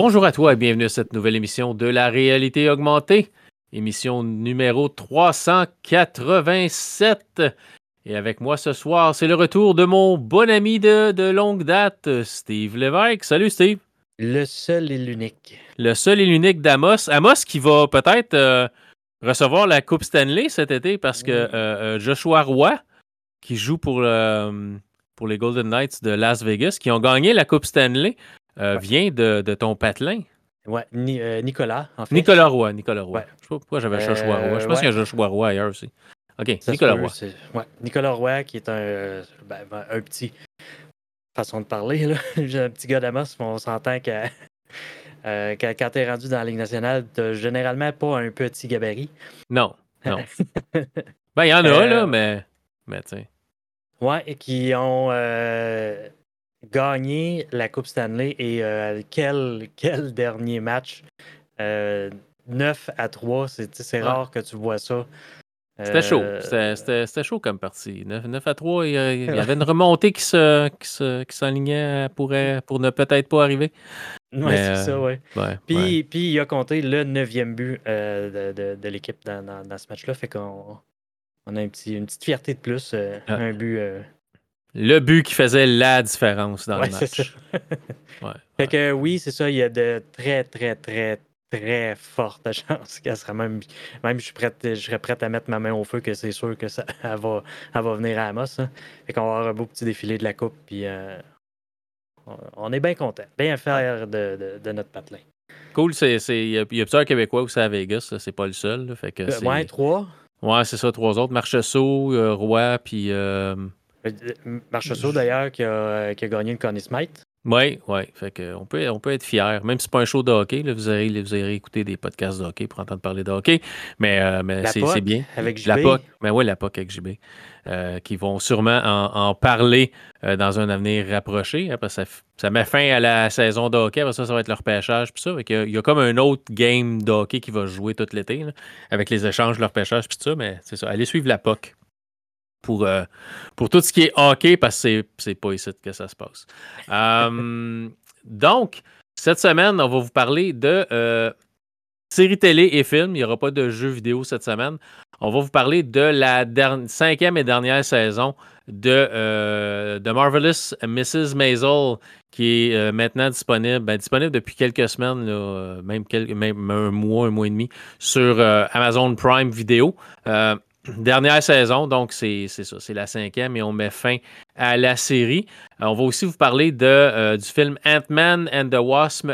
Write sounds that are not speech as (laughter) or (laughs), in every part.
Bonjour à toi et bienvenue à cette nouvelle émission de la réalité augmentée, émission numéro 387. Et avec moi ce soir, c'est le retour de mon bon ami de, longue date, Steve Lévesque. Salut Steve. Le seul et l'unique. Le seul et l'unique d'Amos. Amos qui va peut-être euh, recevoir la Coupe Stanley cet été parce que euh, euh, Joshua Roy, qui joue pour, pour les Golden Knights de Las Vegas, qui ont gagné la Coupe Stanley, euh, vient de, ton patelin? Ouais, euh, Nicolas, en fait. Nicolas Roy, Nicolas Roy. Je sais pas pourquoi j'avais Joshua Roy. Je pense qu'il y a Joshua Roy ailleurs aussi. OK, Nicolas Roy. Ouais, Nicolas Roy, qui est un, ben, ben, un petit façon de parler, là. (laughs) un petit gars d'Amos, on s'entend que euh, quand tu es rendu dans la Ligue nationale, tu généralement pas un petit gabarit. Non, (laughs) non. ben, il y en a, là, mais, mais tu sais. Ouais, et qui ont gagné la Coupe Stanley et euh, quel, quel (laughs) dernier match? 9 euh, à 3, c'est rare que tu vois ça. C'était chaud. Euh, c'était chaud comme partie. 9, à 3, il y, (laughs) avait une remontée qui s'enlignait se, qui, pour, pour ne peut-être pas arriver. Oui, c'est ça, oui. puis, puis il a compté le neuvième but de, de, de l'équipe dans, dans, ce match-là. Fait qu'on on a un petit, une petite fierté de plus. Ah. Un but le but qui faisait la différence dans le match. ouais, fait que oui, c'est ça, il y a de très, très, très, très fortes (laughs) chances qu'elle sera même. Même je suis prête, je serais prête à mettre ma main au feu que c'est sûr que ça (laughs) elle va, elle va venir à Amos. Hein. Fait qu'on va avoir un beau petit défilé de la coupe. Puis euh, on est bien content, bien fiers de, de, notre patelin. Cool, c'est, il y a, plusieurs Québécois aussi à Vegas, c'est pas le seul. fait que euh, ouais, trois. Ouais, c'est ça, trois autres. Marcheseau, euh, Roy, puis euh, Marchessault, d'ailleurs, qui a, euh, qui a, gagné le Connie Smite. Oui, oui. Fait que on, peut, on peut être fier. Même si c'est pas un show de hockey, là, vous, aurez, vous écouter des podcasts de hockey pour entendre parler de hockey. Mais, euh, mais c'est bien. Avec JB. La POC, mais oui, la POC avec JB. qui vont sûrement en, parler dans un avenir rapproché. Hein, ça, ça, met fin à la saison de hockey. Après ça, ça va être leur pêchage. Puis ça, il, y a, comme un autre game de hockey qui va jouer tout l'été avec les échanges, leur pêchage. Puis ça, mais c'est ça. Allez suivre la POC pour, euh, pour tout ce qui est hockey, parce que c'est pas ici que ça se passe. Euh, (laughs) donc, cette semaine, on va vous parler de euh, séries télé et films. Il n'y aura pas de jeux vidéo cette semaine. On va vous parler de la cinquième et dernière saison de, de Marvelous Mrs. Maisel, qui est maintenant disponible, ben, disponible depuis quelques semaines, même, quelques, même un mois, un mois et demi, sur Amazon Prime Video. Dernière saison, donc c'est ça, c'est la cinquième et on met fin à la série. Euh, on va aussi vous parler euh, du film Ant-Man and the Wasp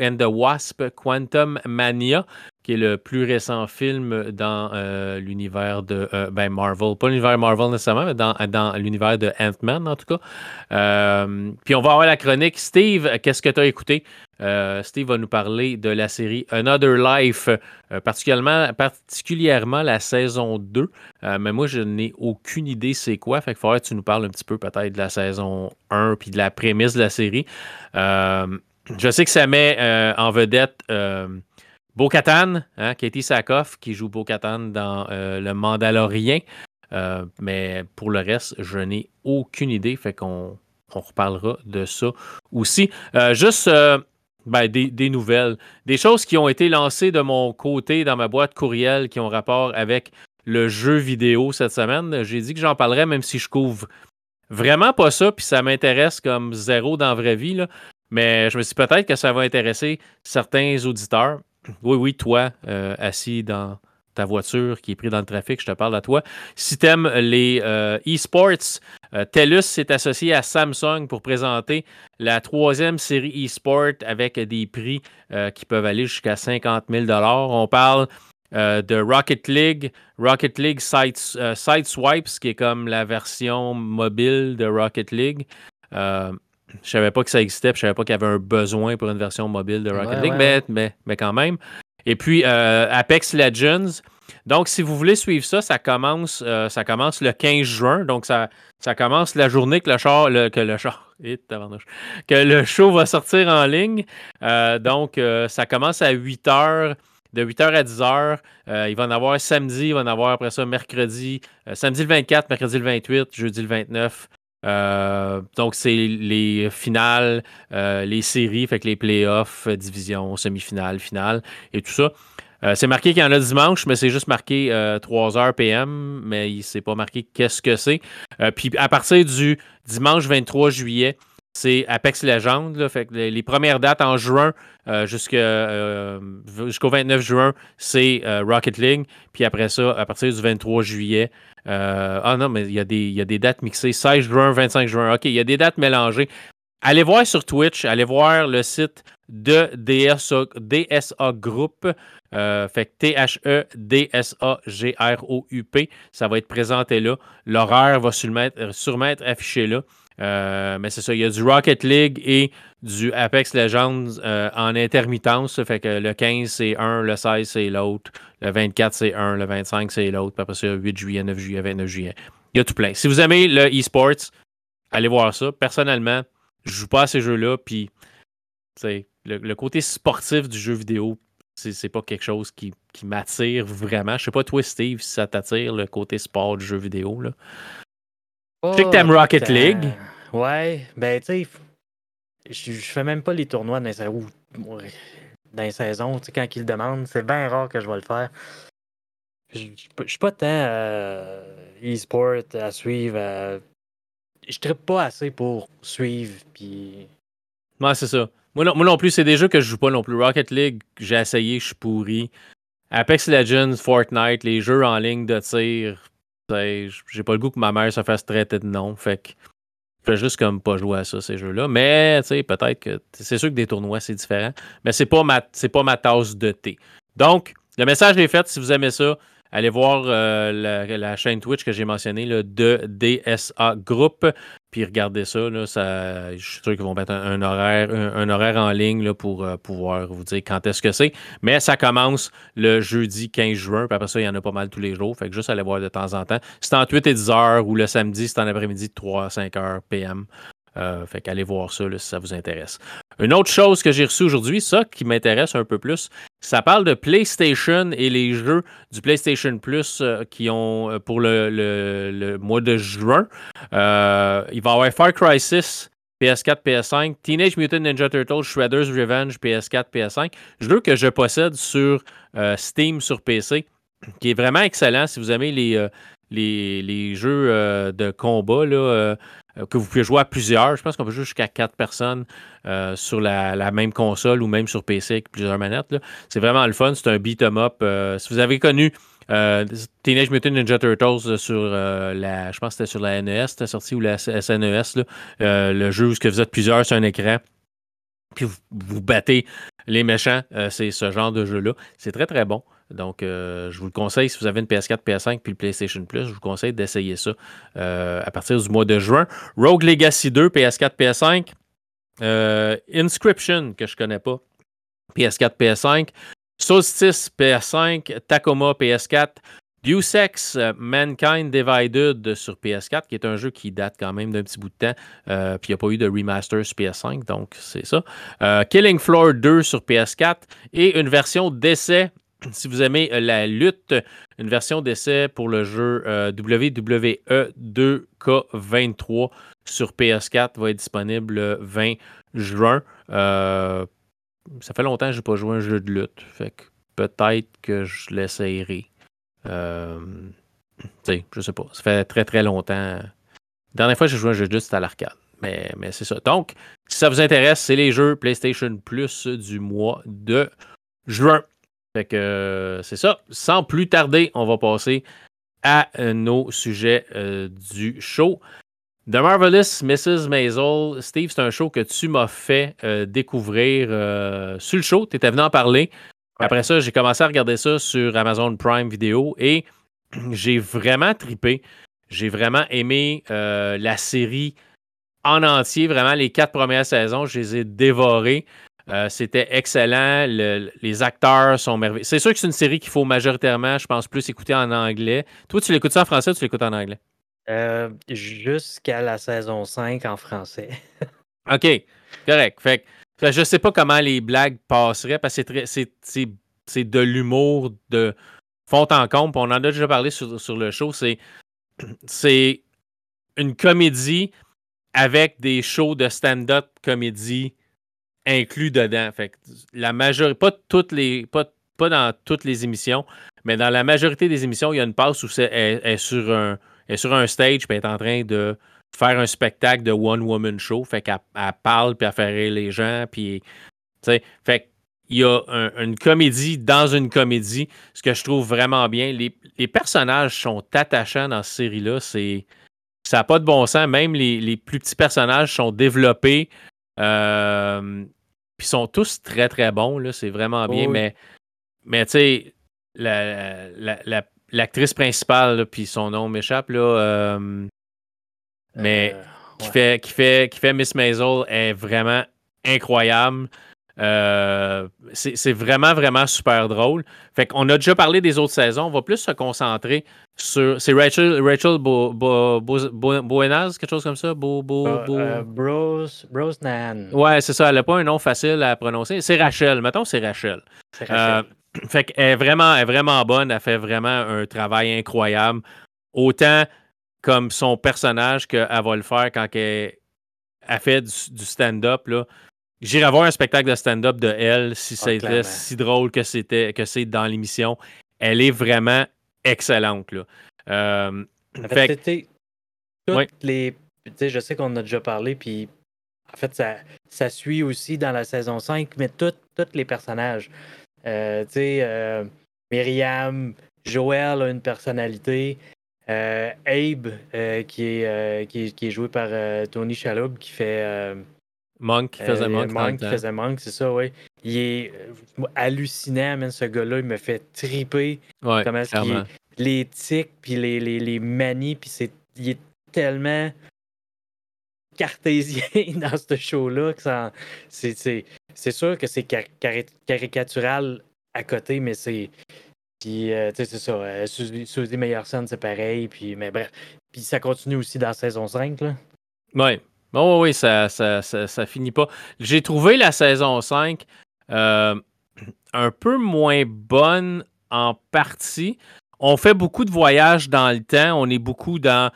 and the Wasp Quantum Mania, qui est le plus récent film dans euh, l'univers de ben Marvel. Pas l'univers Marvel nécessairement, mais dans, dans l'univers de Ant-Man en tout cas. puis on va avoir la chronique. Steve, qu'est-ce que tu as écouté? Euh, Steve va nous parler de la série Another Life, euh, particulièrement, particulièrement la saison 2. Euh, mais moi, je n'ai aucune idée c'est quoi. Fait qu'il faudrait que tu nous parles un petit peu peut-être de la saison 1 puis de la prémisse de la série. je sais que ça met en vedette Bo-Katan, hein, Katie Sackhoff, qui joue Bo-Katan dans Le Mandalorien. mais pour le reste, je n'ai aucune idée. Fait qu'on on reparlera de ça aussi. juste ben, des, nouvelles, des choses qui ont été lancées de mon côté dans ma boîte courriel qui ont rapport avec le jeu vidéo cette semaine. J'ai dit que j'en parlerais même si je couvre vraiment pas ça, puis ça m'intéresse comme zéro dans la vraie vie. Mais je me suis peut-être que ça va intéresser certains auditeurs. (clears throat) Oui, oui, toi, euh, assis dans ta voiture qui est pris dans le trafic, je te parle à toi. Si tu aimes les euh, e-sports, euh, TELUS s'est associé à Samsung pour présenter la troisième série e-sport avec des prix qui peuvent aller jusqu'à 50 000 On parle de Rocket League, Rocket League Side, Swipes, qui est comme la version mobile de Rocket League. Je ne savais pas que ça existait, je ne savais pas qu'il y avait un besoin pour une version mobile de Rocket League, Mais, mais, mais, quand même. Et puis euh, Apex Legends. Donc, si vous voulez suivre ça, ça commence, euh, ça commence le 15 juin. Donc, ça, ça commence la journée que le char, que le char, (laughs) que le show va sortir en ligne. Euh, donc, ça commence à 8 h de 8h à 10h. il va en avoir samedi, il va en avoir après ça mercredi, samedi le 24, mercredi le 28, jeudi le 29, donc, c'est les finales, les séries, fait que les playoffs, division, semi-finale, finale et tout ça. c'est marqué qu'il y en a dimanche, mais c'est juste marqué 3h PM, mais il s'est pas marqué qu'est-ce que c'est. puis à partir du dimanche 23 juillet, c'est Apex Legends. fait les, premières dates en juin euh, euh, jusqu'au 29 juin, c'est euh, Rocket League. Puis après ça, à partir du 23 juillet, ah non, mais il y, a des, dates mixées. 16 juin, 25 juin. OK, il y a des dates mélangées. Allez voir sur Twitch, allez voir le site de DSA, Group. fait que T-H-E-D-S-A-G-R-O-U-P. Ça va être présenté là. L'horaire va sûrement être affiché là. Euh, mais c'est ça, il y a du Rocket League et du Apex Legends euh, en intermittence. fait que le 15, c'est un, le 16, c'est l'autre, le 24, c'est un, le 25, c'est l'autre. Puis après ça, 8 juillet, 9 juillet, 29 juillet. Il y a tout plein. Si vous aimez le e-sports, allez voir ça. Personnellement, je joue pas à ces jeux-là. Puis, le, le côté sportif du jeu vidéo, c'est pas quelque chose qui, qui m'attire vraiment. Je sais pas, toi, Steve, si ça t'attire, le côté sport du jeu vidéo. Là. Je sais que t'aimes Rocket League? Ouais, ben tu sais, je, fais même pas les tournois dans les, saisons. Tu sais, quand ils le demandent, c'est bien rare que je vais le faire. Je, suis pas tant euh, e-sport à suivre. je ne pas assez pour suivre. Puis... Ouais, c'est ça. Moi non, moi non plus, c'est des jeux que je joue pas non plus. Rocket League, j'ai essayé, je suis pourri. Apex Legends, Fortnite, les jeux en ligne de tir, j'ai pas le goût que ma mère se fasse traiter de nom. Fait que je fais juste comme pas jouer à ça, ces jeux-là. Mais tu sais, peut-être que c'est sûr que des tournois, c'est différent. Mais c'est pas ma pas ma tasse de thé. Donc, le message est fait. Si vous aimez ça, allez voir euh, la, chaîne Twitch que j'ai mentionnée, le de DSA Group. Puis regardez ça, là, ça, je suis sûr qu'ils vont mettre un, horaire, un, horaire en ligne là, pour euh, pouvoir vous dire quand est-ce que c'est. Mais ça commence le jeudi 15 juin, puis après ça, il y en a pas mal tous les jours. Fait que juste aller voir de temps en temps. C'est en 8 et 10 heures ou le samedi, c'est en après-midi de 3 à 5 heures PM. Euh, fait qu'allez voir ça si ça vous intéresse. Une autre chose que j'ai reçue aujourd'hui, ça qui m'intéresse un peu plus, ça parle de PlayStation et les jeux du PlayStation Plus euh, qui ont euh, pour le, mois de juin. il va y avoir Far Cry 6, PS4, PS5, Teenage Mutant Ninja Turtles, Shredder's Revenge, PS4, PS5. Jeu que je possède sur Steam sur PC, qui est vraiment excellent si vous aimez les, les, jeux de combat. Là, euh, que vous pouvez jouer à plusieurs. Je pense qu'on peut jouer jusqu'à quatre personnes euh, sur la, même console ou même sur PC avec plusieurs manettes. C'est vraiment le fun. C'est un beat 'em up. Euh, si vous avez connu Teenage Mutant Ninja Turtles sur la, je pense que c'était sur la NES, c'était sorti ou la SNES, e le jeu où vous êtes plusieurs sur un écran, puis vous battez les méchants, c'est ce genre de jeu-là. C'est très très bon. Donc, euh, je vous le conseille, si vous avez une PS4, PS5 puis le PlayStation Plus, je vous conseille d'essayer ça euh, à partir du mois de juin. Rogue Legacy 2, PS4, PS5. Euh, Inscription, que je connais pas, PS4, PS5. Solstice, PS5. Tacoma, PS4. Deus Ex Mankind Divided sur PS4, qui est un jeu qui date quand même d'un petit bout de temps. puis il n'y a pas eu de remaster sur PS5, donc c'est ça. Killing Floor 2 sur PS4 et une version d'essai si vous aimez euh, la lutte, une version d'essai pour le jeu euh, WWE 2K23 sur PS4 va être disponible le 20 juin. Euh, ça fait longtemps que je n'ai pas joué un jeu de lutte. Fait que peut-être que je l'essayerai. Euh, je sais pas. Ça fait très très longtemps. La dernière fois que j'ai joué un jeu de lutte, c'était à l'arcade. Mais, mais c'est ça. Donc, si ça vous intéresse, c'est les jeux PlayStation Plus du mois de juin. Fait que euh, c'est ça. Sans plus tarder, on va passer à euh, nos sujets euh, du show. The Marvelous Mrs. Maisel. Steve, c'est un show que tu m'as fait découvrir sur le show. Tu étais venu en parler. Après ça, j'ai commencé à regarder ça sur Amazon Prime Video et (clears throat) j'ai vraiment tripé. J'ai vraiment aimé la série en entier. Vraiment, les quatre premières saisons, je les ai dévorées. Euh, c'était excellent. les acteurs sont merveilleux. C'est sûr que c'est une série qu'il faut majoritairement, je pense, plus écouter en anglais. Toi, tu l'écoutes ça en français ou tu l'écoutes en anglais? Euh, jusqu'à la saison 5 en français. (laughs) OK, correct. Fait que, je sais pas comment les blagues passeraient parce que c'est de l'humour de fond en comble. On en a déjà parlé sur, sur le show. C'est une comédie avec des shows de stand-up comédie inclus dedans. Fait la majorité, pas toutes les, pas, pas dans toutes les émissions, mais dans la majorité des émissions, il y a une passe où c'est est, sur un est sur un stage puis est en train de faire un spectacle de one woman show. Fait qu'elle parle puis elle fait rire les gens puis fait il y a une comédie dans une comédie, ce que je trouve vraiment bien. Les, personnages sont attachants dans cette série-là. Ça n'a pas de bon sens. Même les, plus petits personnages sont développés. Euh, puis sont tous très, très bons. Là, c'est vraiment bien. Mais, mais tu sais, l'actrice principale, puis son nom m'échappe, là. Euh, mais euh, qui, fait, qui, fait, qui fait Miss Maisel est vraiment incroyable. Euh, c'est vraiment, vraiment super drôle. Fait qu'on a déjà parlé des autres saisons. On va plus se concentrer sur. C'est Rachel, Rachel Bo, Buenas, quelque chose comme ça? Bo, Bo, uh, uh, Bros, Brosnan. Ouais, c'est ça. Elle n'a pas un nom facile à prononcer. C'est Rachel. Mettons, c'est Rachel. C'est Rachel. Euh, fait qu'elle est vraiment, est vraiment bonne. Elle fait vraiment un travail incroyable. Autant comme son personnage qu'elle va le faire quand elle, a fait du, du stand-up. là J'irai voir un spectacle de stand-up de elle si ah, c'était si drôle que c'était que c'est dans l'émission. Elle est vraiment excellente. Là. Euh, fait, les. Je sais qu'on a déjà parlé, puis en fait, ça, ça suit aussi dans la saison 5, mais tous les personnages. Euh, tu sais, euh, Myriam, Joël a une personnalité. Abe, qui, est, qui, est, joué par Tony Chaloub, qui fait Monk qui faisait Monk. Monk qui faisait Monk, c'est ça, oui. Il est euh, hallucinant, man, ce gars-là. Il me fait triper. Ouais, Comment est les tics, puis les, les, les manies, puis c'est, il est tellement cartésien (laughs) dans ce show-là que ça, c'est, c'est, c'est sûr que c'est caricatural à côté, mais c'est. Puis, euh, tu sais, c'est ça. Euh, Suzy Meyerson, c'est pareil. Puis, mais bref. Puis, ça continue aussi dans saison 5, là. Ouais. Bon, oui, ça, ça, ça, finit pas. J'ai trouvé la saison 5 euh, (clears throat) un peu moins bonne en partie. On fait beaucoup de voyages dans le temps. On est beaucoup dans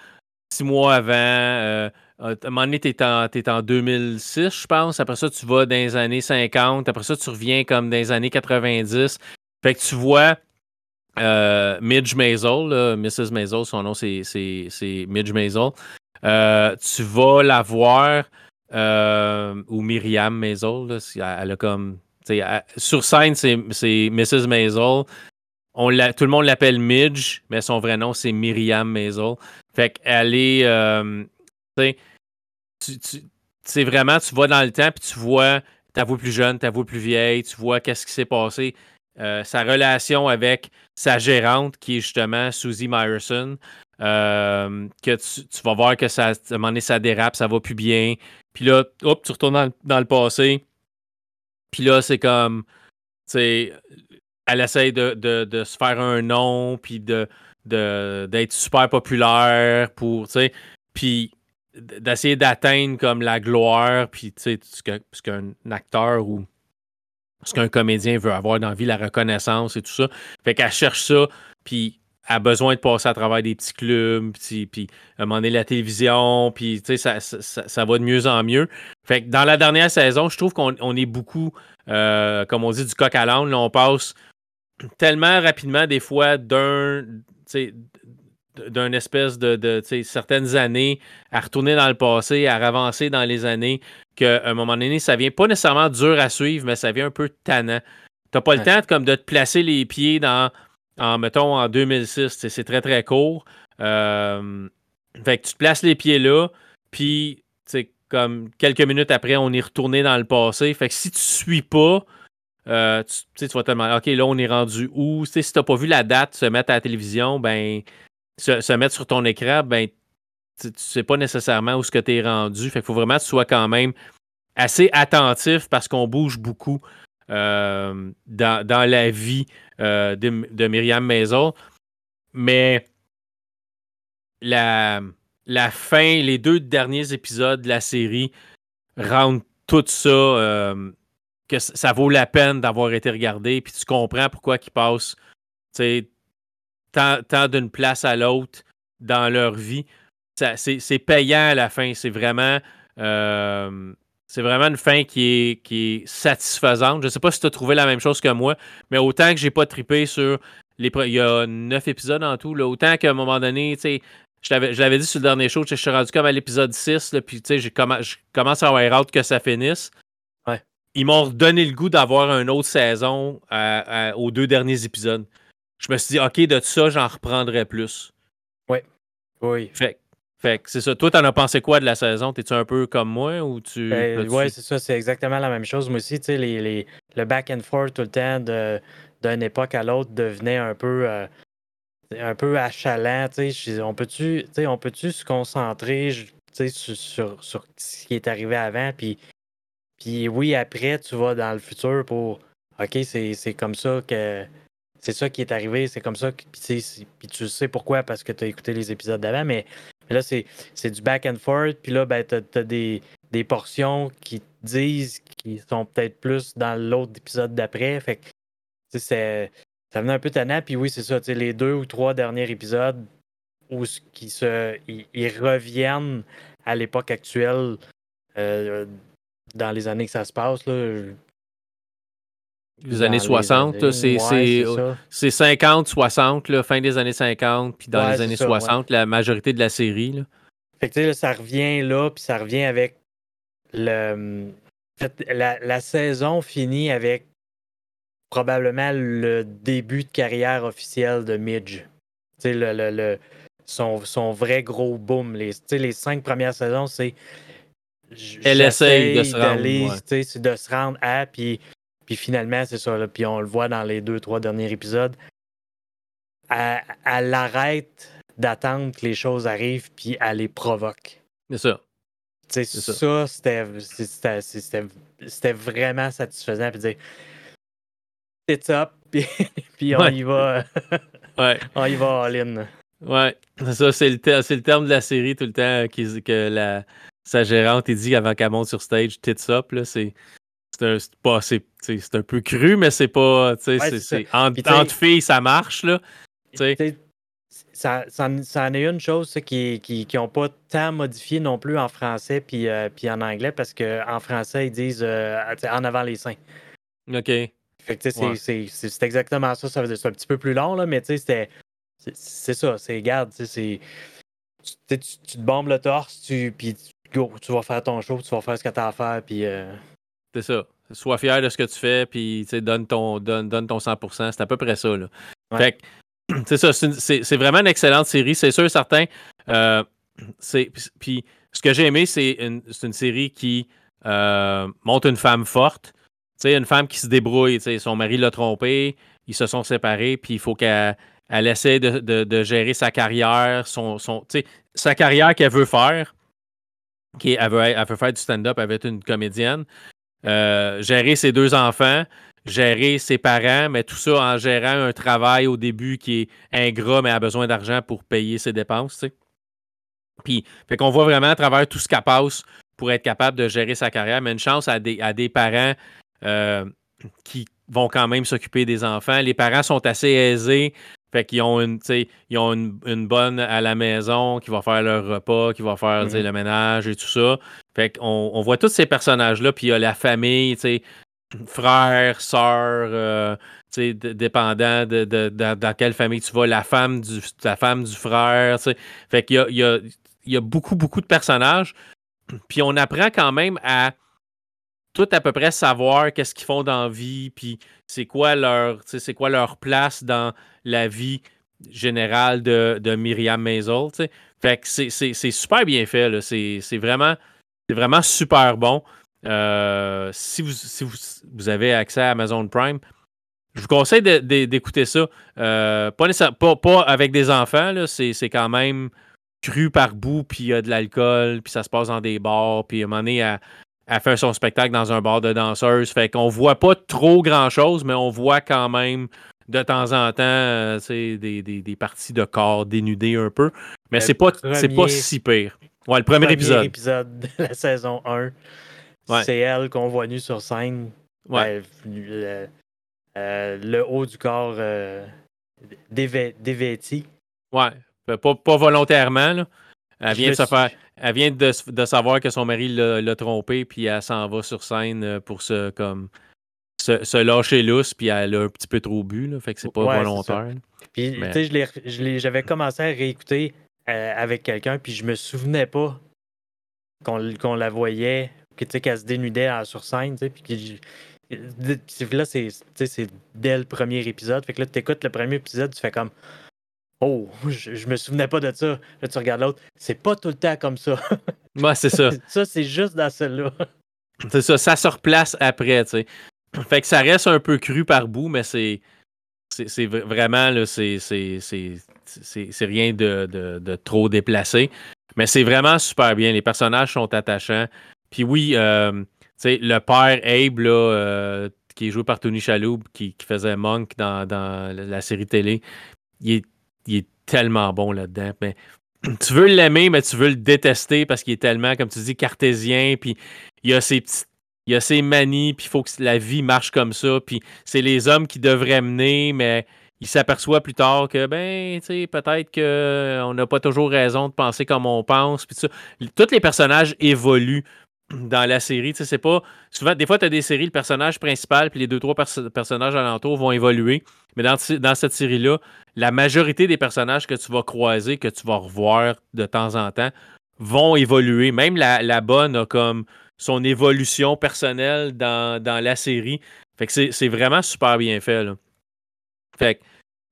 six mois avant. Euh, à un moment donné, tu es, en 2006, je pense. Après ça, tu vas dans les années 50. Après ça, tu reviens comme dans les années 90. Fait que tu vois euh, Midge Maisel, Mrs. Maisel, son nom c'est Midge Maisel. Euh, tu vas la voir, euh, ou Myriam Maisel, elle a comme. sur scène, c'est Mrs. Maisel. Tout le monde l'appelle Midge, mais son vrai nom, c'est Myriam Maisel. Fait qu'elle est. Euh, c'est vraiment, tu vas dans le temps, puis tu vois ta voix plus jeune, ta voix plus vieille, tu vois qu'est-ce qui s'est passé. sa relation avec sa gérante, qui est justement Susie Myerson. Euh, que tu, vas voir que ça, à ça dérape, ça va plus bien. Puis là, hop, tu retournes dans, le passé. Puis là, c'est comme, tu sais, elle essaye de, se faire un nom, puis de, d'être super populaire pour, tu sais, puis d'essayer d'atteindre comme la gloire, puis tu sais, ce qu'un acteur ou ce qu'un comédien veut avoir dans la vie, la reconnaissance et tout ça. Fait qu'elle cherche ça, puis a besoin de passer à travers des petits clubs, puis, à un moment donné, la télévision, puis ça, ça, ça, va de mieux en mieux. Fait que dans la dernière saison, je trouve qu'on est beaucoup, euh, comme on dit, du coq à l'âne. on passe tellement rapidement, des fois, d'un d'une espèce de, de certaines années à retourner dans le passé, à avancer dans les années, qu'à un moment donné, ça vient pas nécessairement dur à suivre, mais ça vient un peu tannant. T'as pas le temps comme de te placer les pieds dans en, mettons, en 2006. C'est très, très court. Euh, fait que tu te places les pieds là, puis, comme quelques minutes après, on est retourné dans le passé. Fait que si tu suis pas, euh, tu, vas te demander, OK, là, on est rendu où? si tu n'as pas vu la date se mettre à la télévision, ben, se, mettre sur ton écran, ben, tu ne sais pas nécessairement où ce que tu es rendu. Fait faut vraiment que tu sois quand même assez attentif parce qu'on bouge beaucoup dans, dans, la vie euh, de, Myriam Maison. Mais la, la fin, les deux derniers épisodes de la série rendent tout ça euh, que ça vaut la peine d'avoir été regardé. Puis tu comprends pourquoi ils passent tant, tant d'une place à l'autre dans leur vie. c'est payant à la fin. C'est vraiment. Euh, c'est vraiment une fin qui est, qui est satisfaisante. Je ne sais pas si tu as trouvé la même chose que moi, mais autant que j'ai pas trippé sur les. Il y a neuf épisodes en tout, là, autant qu'à un moment donné, tu sais. Je l'avais dit sur le dernier show, je suis rendu comme à l'épisode 6, là, puis je commence à avoir hâte que ça finisse. Ouais. Ils m'ont donné le goût d'avoir une autre saison aux deux derniers épisodes. Je me suis dit, OK, de tout ça, j'en reprendrai plus. Oui. Oui. Fait, fait que c'est ça. Toi, t'en as pensé quoi de la saison? T'es-tu un peu comme moi ou tu. Ben, oui, c'est ça, c'est exactement la même chose. Moi aussi, tu sais, les, les, le back and forth tout le temps d'une époque à l'autre devenait un peu. Euh, un peu achalant, tu sais, on peut-tu peut se concentrer sur, sur, sur, ce qui est arrivé avant, puis, puis oui, après, tu vas dans le futur pour OK, c'est comme ça que c'est ça qui est arrivé, c'est comme ça, puis, puis tu sais pourquoi, parce que tu as écouté les épisodes d'avant, mais là, c'est du back and forth. Puis là, ben, tu as, des, portions qui disent qui sont peut-être plus dans l'autre épisode d'après. Fait que, c'est, ça venait un peu tannant. Puis oui, c'est ça, les deux ou trois derniers épisodes où qui se, ils, reviennent à l'époque actuelle euh, dans les années que ça se passe. Là, les années 60, c'est 50, 60, fin des années 50, puis dans les années 60, la majorité de la série. Là. Fait que, ça revient là, puis ça revient avec le. la, la, saison finit avec probablement le début de carrière officielle de Midge. Le, le, le, son, son, vrai gros boom. Les, les cinq premières saisons, c'est. Elle essaye de se rendre. de se rendre à, puis puis finalement, c'est ça, puis on le voit dans les deux, trois derniers épisodes. Elle, arrête d'attendre que les choses arrivent, puis elle les provoque. C'est ça. C'est ça, c'était vraiment satisfaisant. Puis dire, c'est up, (laughs) puis, puis on y va. (laughs) ouais. On y va all-in. Ouais, c'est ça, c'est le, le, terme de la série tout le temps que la, sa gérante dit avant qu'elle monte sur stage, tits up, là, c'est c'est un, peu cru, mais c'est pas. Ouais, entre, filles, ça marche. Là, ça, ça, ça, en est une chose qui n'ont qui, ont pas tant modifié non plus en français puis, euh, puis en anglais parce qu'en français, ils disent euh, en avant les seins. OK. c'est exactement ça. ça c'est un petit peu plus long, là, mais c'est ça. C'est, garde, c'est. Tu, tu, te bombes le torse, tu, puis tu vas faire ton show, tu vas faire ce que tu as à faire, puis. Euh, c'est ça. Sois fier de ce que tu fais, puis donne ton, donne, donne ton 100%. C'est à peu près ça. Là. Fait (clears throat) c'est ça. C'est vraiment une excellente série, c'est sûr, certain. Euh, puis ce que j'ai aimé, c'est une, une, série qui euh, montre une femme forte. une femme qui se débrouille. Son mari l'a trompée, ils se sont séparés, puis il faut qu'elle elle essaie de, de, gérer sa carrière, son, son, sa carrière qu'elle veut faire. Qui, elle, veut, elle veut faire du stand-up, elle veut être une comédienne. Euh, gérer ses deux enfants, gérer ses parents, mais tout ça en gérant un travail au début qui est ingrat, mais a besoin d'argent pour payer ses dépenses. Puis, fait qu'on voit vraiment à travers tout ce qu'elle passe pour être capable de gérer sa carrière, mais une chance à des, à des parents euh, qui vont quand même s'occuper des enfants. Les parents sont assez aisés, fait qu'ils ont une, ils ont une, bonne à la maison qui va faire leur repas, qui va faire mm-hmm. le ménage et tout ça. Fait qu'on on voit tous ces personnages-là, puis il y a la famille, frère, soeur, euh, dépendant de, dans quelle famille tu vas, la femme du, la femme du frère. Fait qu'il y a, il y, a, il y a beaucoup, beaucoup de personnages. Puis on apprend quand même à tout à peu près savoir qu'est-ce qu'ils font dans la vie, puis c'est quoi leur, quoi leur place dans la vie générale de, de Myriam Maisel. Fait que c'est super bien fait. C'est vraiment, vraiment super bon. Euh, si, vous, si vous, avez accès à Amazon Prime, je vous conseille d'écouter ça. Euh, pas, pas, avec des enfants, c'est quand même cru par bout, puis il y a de l'alcool, puis ça se passe dans des bars, puis à un moment donné, elle fait son spectacle dans un bar de danseuses. Fait qu'on voit pas trop grand-chose, mais on voit quand même de temps en temps euh, des, des, parties de corps dénudées un peu. Mais c'est pas, pas si pire. Ouais, le premier, épisode. épisode de la saison 1. C'est elle qu'on voit nue sur scène. Ouais. Ben, euh, le, haut du corps euh, dévêti. Ouais. Pas, pas volontairement, là. Elle vient, de, se faire, elle vient de, savoir que son mari l'a trompé, puis elle s'en va sur scène euh, pour se, comme, se, lâcher lousse, puis elle a un petit peu trop bu, là, fait que c'est pas volontaire. Puis, tu sais, j'avais commencé à réécouter euh, avec quelqu'un, puis je me souvenais pas qu'on la voyait, qu'elle se dénudait sur scène, puis là, c'est dès le premier épisode. Fait que là, tu écoutes le premier épisode, tu fais comme Oh, (laughs) je, me souvenais pas de ça. Là, tu regardes l'autre. C'est pas tout le temps comme ça. (laughs) Ouais, c'est ça. (laughs) ça, c'est juste dans celle-là. C'est ça, ça se replace après, tu sais. Fait que ça reste un peu cru par bout, mais c'est. C'est vraiment, là, c'est rien de, de, trop déplacé. Mais c'est vraiment super bien. Les personnages sont attachants. Puis oui, euh, le père Abe, là, euh, qui est joué par Tony Chaloub, qui, faisait Monk dans, la, série télé, il est, est tellement bon là-dedans. Mais (clears throat) tu veux l'aimer, mais tu veux le détester parce qu'il est tellement, comme tu dis, cartésien. Puis il a ses petites il a ses manies, puis il faut que la vie marche comme ça, puis c'est les hommes qui devraient mener, mais il s'aperçoit plus tard que, ben, tu sais, peut-être qu'on n'a pas toujours raison de penser comme on pense, puis ça. Tous les personnages évoluent dans la série, tu sais, c'est pas... Souvent, des fois, tu as des séries, le personnage principal, puis les deux, trois personnages alentours vont évoluer, mais dans, cette série-là, la majorité des personnages que tu vas croiser, que tu vas revoir de temps en temps, vont évoluer. Même la, bonne a comme son évolution personnelle dans, la série. Fait que c'est vraiment super bien fait. Fait que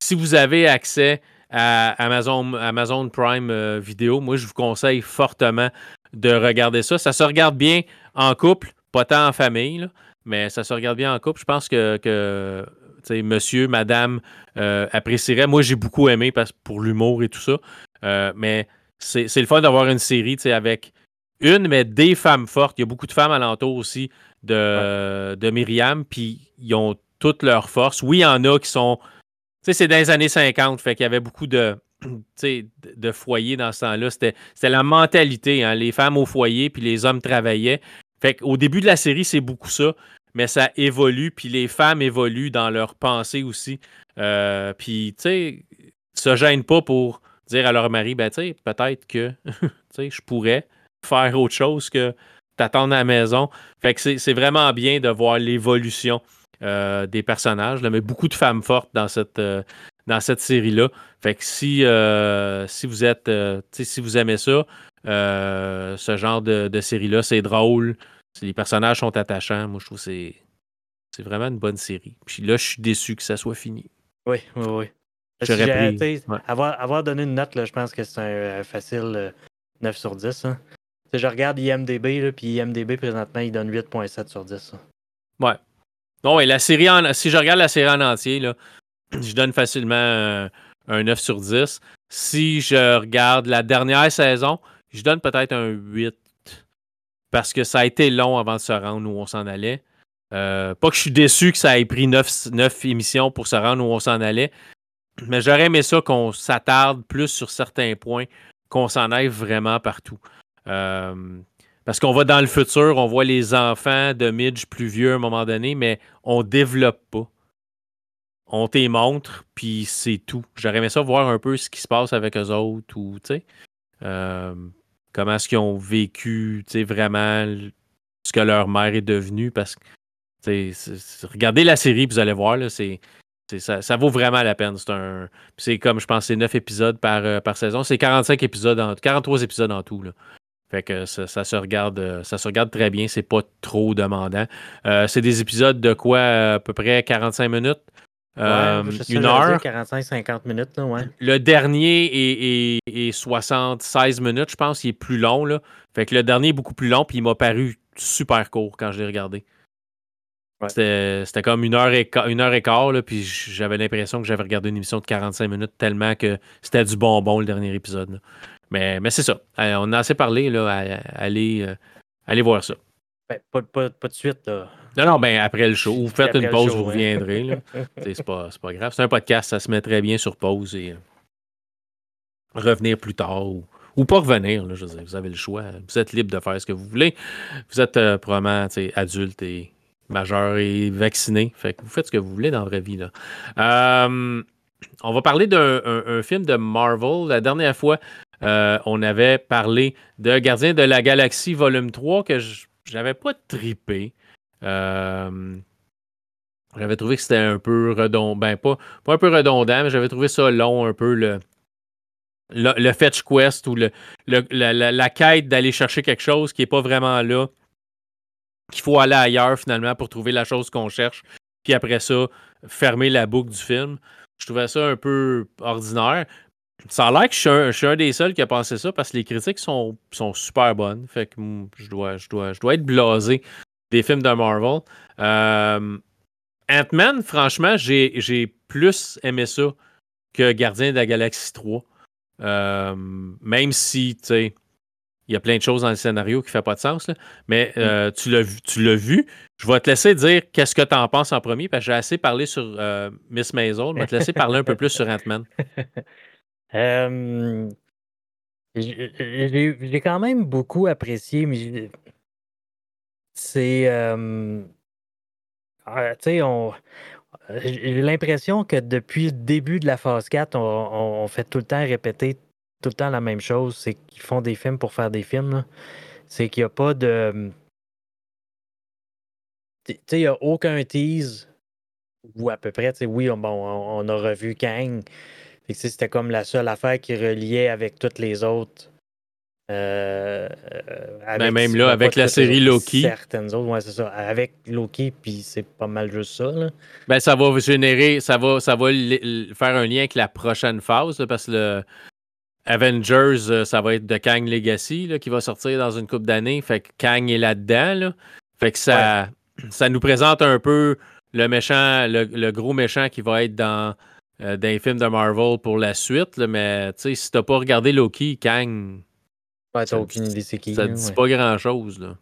si vous avez accès à Amazon, Amazon Prime euh, Vidéo, moi je vous conseille fortement de regarder ça. Ça se regarde bien en couple, pas tant en famille, mais ça se regarde bien en couple. Je pense que, que monsieur, madame euh, apprécierait. Moi, j'ai beaucoup aimé parce, pour l'humour et tout ça. Euh, mais c'est le fun d'avoir une série avec une, mais des femmes fortes. Il y a beaucoup de femmes alentour aussi de, de Myriam, puis ils ont toutes leurs forces. Oui, il y en a qui sont. Tu sais, c'est dans les années 50, fait qu'il y avait beaucoup de, de foyers dans ce temps-là. C'était la mentalité, hein, les femmes au foyer, puis les hommes travaillaient. Fait qu'au début de la série, c'est beaucoup ça, mais ça évolue, puis les femmes évoluent dans leur pensée aussi. Euh, puis, tu sais, se gênent pas pour dire à leur mari, ben, tu sais, peut-être que, (laughs) je pourrais faire autre chose que t'attendre à la maison. Fait que c'est vraiment bien de voir l'évolution euh, des personnages. Là, mais beaucoup de femmes fortes dans cette, euh, dans cette série-là. Fait que si, euh, si vous êtes si vous aimez ça, ce genre de, série-là, c'est drôle. Les personnages sont attachants. Moi, je trouve que c'est. C'est vraiment une bonne série. Puis là, je suis déçu que ça soit fini. Oui, oui, oui. J'aurais pris... avoir, avoir, donné une note, là, je pense que c'est un, facile 9 sur 10. Hein je regarde IMDB, là, puis IMDB présentement, il donne 8.7 sur 10. Ouais. Bon, et la série en, si je regarde la série en entier, là, je donne facilement un, 9 sur 10. Si je regarde la dernière saison, je donne peut-être un 8 parce que ça a été long avant de se rendre où on s'en allait. Euh, pas que je suis déçu que ça ait pris 9, 9 émissions pour se rendre où on s'en allait, mais j'aurais aimé ça qu'on s'attarde plus sur certains points, qu'on s'en aille vraiment partout. Euh, parce qu'on va dans le futur, on voit les enfants de Midge plus vieux à un moment donné, mais on développe pas. On t'y montre, puis c'est tout. J'aurais aimé ça voir un peu ce qui se passe avec eux autres, ou, tu sais, euh, comment est-ce qu'ils ont vécu, tu sais, vraiment ce que leur mère est devenue, parce que, regardez la série, vous allez voir, là, c'est, ça, vaut vraiment la peine. C'est comme je pense c'est 9 épisodes par, euh, par saison. C'est 45 épisodes en 43 épisodes en tout. Là. Fait que ça, se regarde, euh, ça se regarde très bien, c'est pas trop demandant. C'est des épisodes de quoi à peu près 45 minutes? Euh, une heure. 45-50 minutes, Le dernier est, 76 minutes, je pense. Il est plus long, là. Fait que le dernier est beaucoup plus long, puis il m'a paru super court quand je l'ai regardé. C'était comme une heure et, une heure et quart, là, puis j'avais l'impression que j'avais regardé une émission de 45 minutes tellement que c'était du bonbon le dernier épisode. Mais, mais c'est ça. On a assez parlé, là, euh, aller voir ça. Ben, pas, pas, pas, de suite. Non, non, ben après le show. Vous faites une pause, vous reviendrez. (laughs) c'est pas, pas grave. C'est un podcast, ça se met très bien sur pause et euh, revenir plus tard ou, ou pas revenir. Là, je veux dire, vous avez le choix. Vous êtes libre de faire ce que vous voulez. Vous êtes probablement adulte et majeur et vacciné. Fait que vous faites ce que vous voulez dans la vraie vie. Là. Euh, on va parler d'un film de Marvel. La dernière fois on avait parlé de Gardien de la Galaxie volume 3 que je n'avais pas tripé. J'avais trouvé que c'était un peu redondant. Ben, pas, pas un peu redondant, mais j'avais trouvé ça long, un peu le, le, fetch quest ou le, la, quête d'aller chercher quelque chose qui n'est pas vraiment là, qu'il faut aller ailleurs finalement pour trouver la chose qu'on cherche, puis après ça, fermer la boucle du film. Je trouvais ça un peu ordinaire. Ça a l'air que je suis, un, des seuls qui a pensé ça parce que les critiques sont, sont super bonnes. Fait que hmm, je dois, je, dois, je dois être blasé des films de Marvel. Euh, Ant-Man, franchement, j'ai plus aimé ça que Gardien de la Galaxie 3. Euh, même si, tu sais, il y a plein de choses dans le scénario qui ne font pas de sens, mais mm. euh, tu l'as vu, tu l'as vu. Je vais te laisser dire qu'est-ce que tu en penses en premier, parce que j'ai assez parlé sur euh, Miss Maisel. Je vais te laisser parler un peu plus sur Ant-Man. (laughs) j'ai quand même beaucoup apprécié, mais c'est. Ah, tu sais, on, j'ai l'impression que depuis le début de la phase 4, on, fait tout le temps répéter tout le temps la même chose. C'est qu'ils font des films pour faire des films. C'est qu'il n'y a pas de. Tu sais, il n'y a aucun tease, ou à peu près. Oui, on, on, a revu Kang. C'était comme la seule affaire qui reliait avec toutes les autres euh, ben, même là, avec la série Loki. Certaines autres, ouais, c'est ça. Avec Loki, puis c'est pas mal juste ça. Là. Ben, ça va générer, ça va, ça va faire un lien avec la prochaine phase, parce que le Avengers, euh, ça va être de Kang Legacy là, qui va sortir dans une couple d'années. Fait que Kang est là-dedans. Là. Fait que ça, ça nous présente un peu le méchant, le, gros méchant qui va être dans, euh, dans les films de Marvel pour la suite. Mais si t'as pas regardé Loki, Kang t'as aucune idée c'est qui. Ça dit pas grand-chose, là.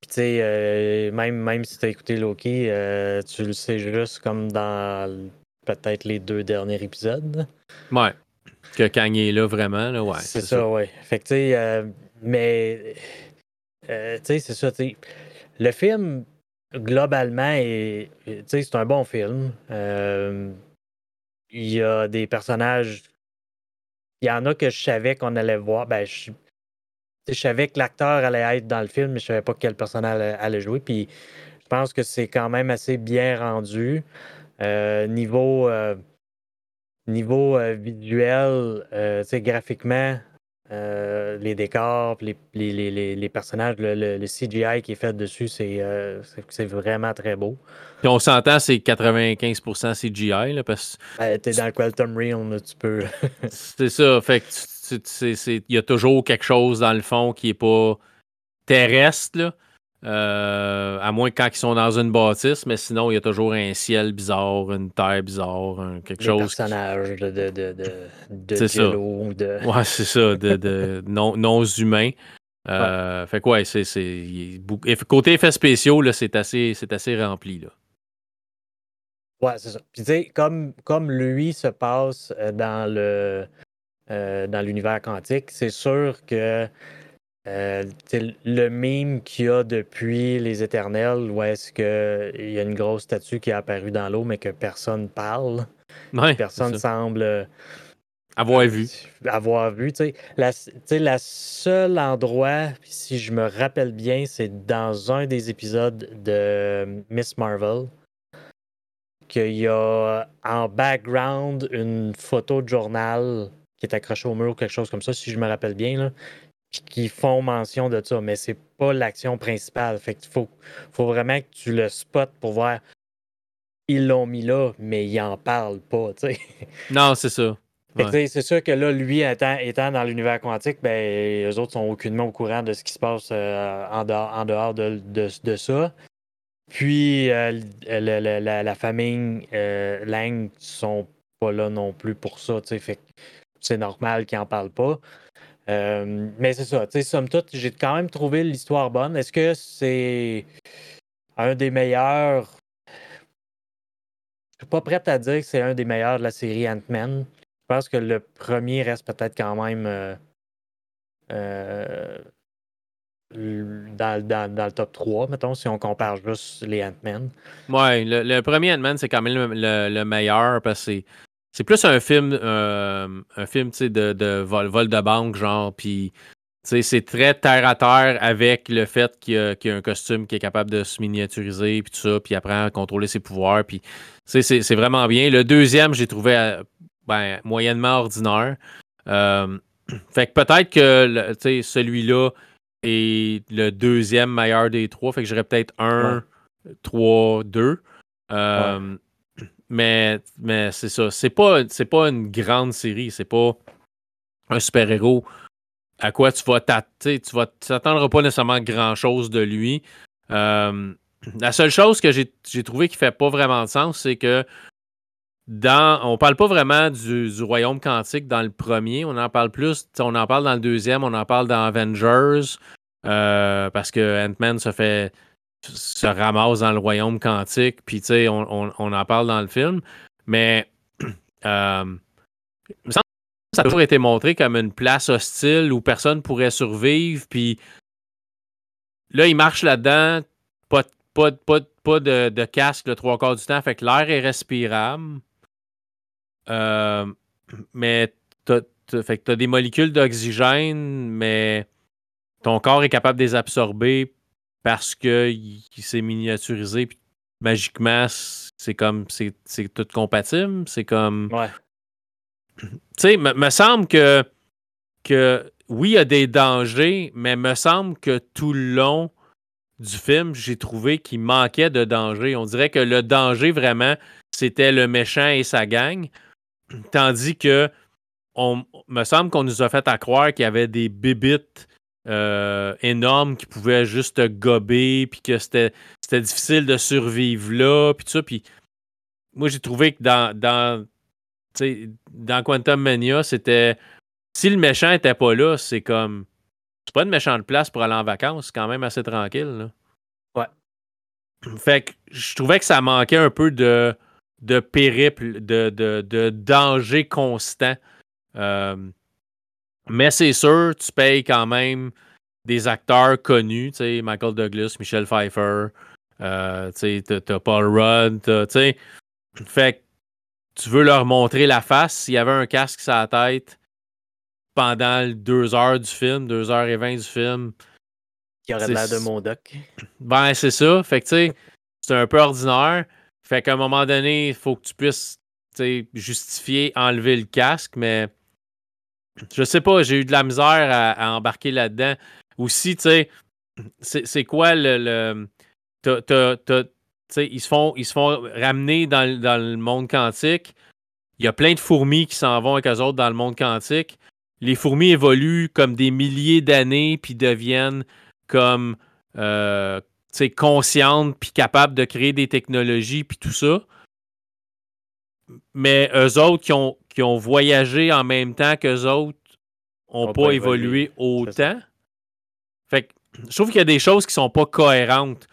Puis tu sais, euh, même, même si t'as écouté Loki, euh, tu le sais juste comme dans peut-être les deux derniers épisodes. Ouais. Que Kang est là vraiment, là, ouais. C'est ça, ouais. Fait que tu sais, euh, mais tu sais, c'est ça, tu sais. Le film, globalement, est, c'est un bon film. Il y a des personnages. Il y en a que je savais qu'on allait voir. Ben, je, je savais que l'acteur allait être dans le film, mais je savais pas quel personnage allait jouer. Puis je pense que c'est quand même assez bien rendu. Euh, niveau euh, niveau euh, visuel, graphiquement, les décors, les, les, personnages, le, CGI qui est fait dessus, c'est vraiment très beau. Puis on s'entend, c'est 95% CGI. Là, parce... T'es dans le Quantum Realm, tu peux. c'est ça. Fait que il y a toujours quelque chose dans le fond qui n'est pas terrestre, euh, à moins que quand ils sont dans une bâtisse, mais sinon, il y a toujours un ciel bizarre, une terre bizarre, quelque chose. personnage de, de, de, de, c'est ça. (laughs) Ouais, c'est ça, de, non, non humains. Euh, fait quoi, c'est, côté effets spéciaux, là, c'est assez, c'est assez rempli. Là. Ouais, c'est ça. Puis tu sais, comme, comme lui se passe euh, dans le euh, dans l'univers quantique, c'est sûr que euh, le mime qu'il y a depuis les éternels, où est-ce qu'il y a une grosse statue qui est apparue dans l'eau, mais que personne parle. personne semble euh, avoir vu. Avoir vu. La, la seule endroit, si je me rappelle bien, c'est dans un des épisodes de Miss Marvel qu'il y a en background une photo de journal qui est accroché au mur ou quelque chose comme ça, si je me rappelle bien, là, qui font mention de ça, mais c'est pas l'action principale. Fait qu'il faut, faut vraiment que tu le spots pour voir. Ils l'ont mis là, mais ils en parlent pas, tu sais. (laughs) Non, c'est ça. C'est sûr que là, lui, étant, étant dans l'univers quantique, ben, les autres sont aucunement au courant de ce qui se passe euh, en dehors, en dehors de, de, ça. Puis, euh, la, famille euh, Lang sont pas là non plus pour ça. Fait c'est normal qu'ils n'en parlent pas. Euh, mais c'est ça, tu somme toute, j'ai quand même trouvé l'histoire bonne. Est-ce que c'est un des meilleurs? Je suis pas prêt à dire que c'est un des meilleurs de la série Ant-Man. Je pense que le premier reste peut-être quand même euh, euh, dans, le top 3, mettons, si on compare juste les Ant-Man. Ouais, le, premier Ant-Man, c'est quand même le, le meilleur parce que c'est plus un film, euh, un film de, de vol, vol, de banque, genre, puis c'est très terre à terre avec le fait qu'il y, a un costume qui est capable de se miniaturiser, puis tout ça, puis après à contrôler ses pouvoirs, puis c'est vraiment bien. Le deuxième, j'ai trouvé euh, ben, moyennement ordinaire. Euh, (clears throat) fait que peut-être que celui-là est le deuxième meilleur des trois, fait que j'aurais peut-être un, trois, deux. Mais, mais c'est ça. C'est pas, pas une grande série. C'est pas un super-héros à quoi tu vas t'attendre. Tu vas t'attendras pas nécessairement grand-chose de lui. Euh, la seule chose que j'ai trouvé qui fait pas vraiment de sens, c'est que dans, on parle pas vraiment du, royaume quantique dans le premier. On en parle plus. On en parle dans le deuxième. On en parle dans Avengers. Euh, parce que Ant-Man se fait se ramasse dans le royaume quantique, puis tu sais, on, en parle dans le film. Mais (clears throat) euh, ça a toujours été montré comme une place hostile où personne pourrait survivre, puis là, il marche là-dedans, pas, pas, pas, de, casque le trois quarts du temps, fait que l'air est respirable. Euh, mais t'as, fait que des molécules d'oxygène, mais ton corps est capable de les absorber parce qu'il s'est miniaturisé, puis magiquement, c'est comme, c'est tout compatible. C'est comme. Ouais. (clears throat) Tu sais, me semble que, que oui, il y a des dangers, mais me semble que tout le long du film, j'ai trouvé qu'il manquait de danger. On dirait que le danger, vraiment, c'était le méchant et sa gang. (clears throat) Tandis que, on me semble qu'on nous a fait à croire qu'il y avait des bibites euh, énorme qui pouvait juste gober, puis que c'était difficile de survivre là, puis tout ça. Puis moi, j'ai trouvé que dans, dans, dans Quantum Mania, c'était. Si le méchant était pas là, c'est comme. C'est pas une méchante place pour aller en vacances, c'est quand même assez tranquille. Là. Ouais. Fait que je trouvais que ça manquait un peu de, de périple, de, de, de danger constant. Euh, mais c'est sûr, tu payes quand même des acteurs connus, tu sais, Michael Douglas, Michel Pfeiffer, euh, tu sais, t'as Paul Rudd, tu sais. Fait que tu veux leur montrer la face. S'il y avait un casque sur la tête pendant deux heures du film, deux heures et vingt du film. Il y aurait l'air de mon doc. Ben, c'est ça. Fait que, tu sais, c'est un peu ordinaire. Fait qu'à un moment donné, il faut que tu puisses justifier enlever le casque, mais je sais pas, j'ai eu de la misère à, embarquer là-dedans. Aussi, tu sais, c'est quoi le. ils, se font, ils se font ramener dans, le monde quantique. Il y a plein de fourmis qui s'en vont avec eux autres dans le monde quantique. Les fourmis évoluent comme des milliers d'années, puis deviennent comme euh, conscientes, puis capables de créer des technologies, puis tout ça. Mais eux autres qui ont, qui ont voyagé en même temps qu'eux autres n'ont pas, évolué, autant. Fait que je trouve qu'il y a des choses qui sont pas cohérentes.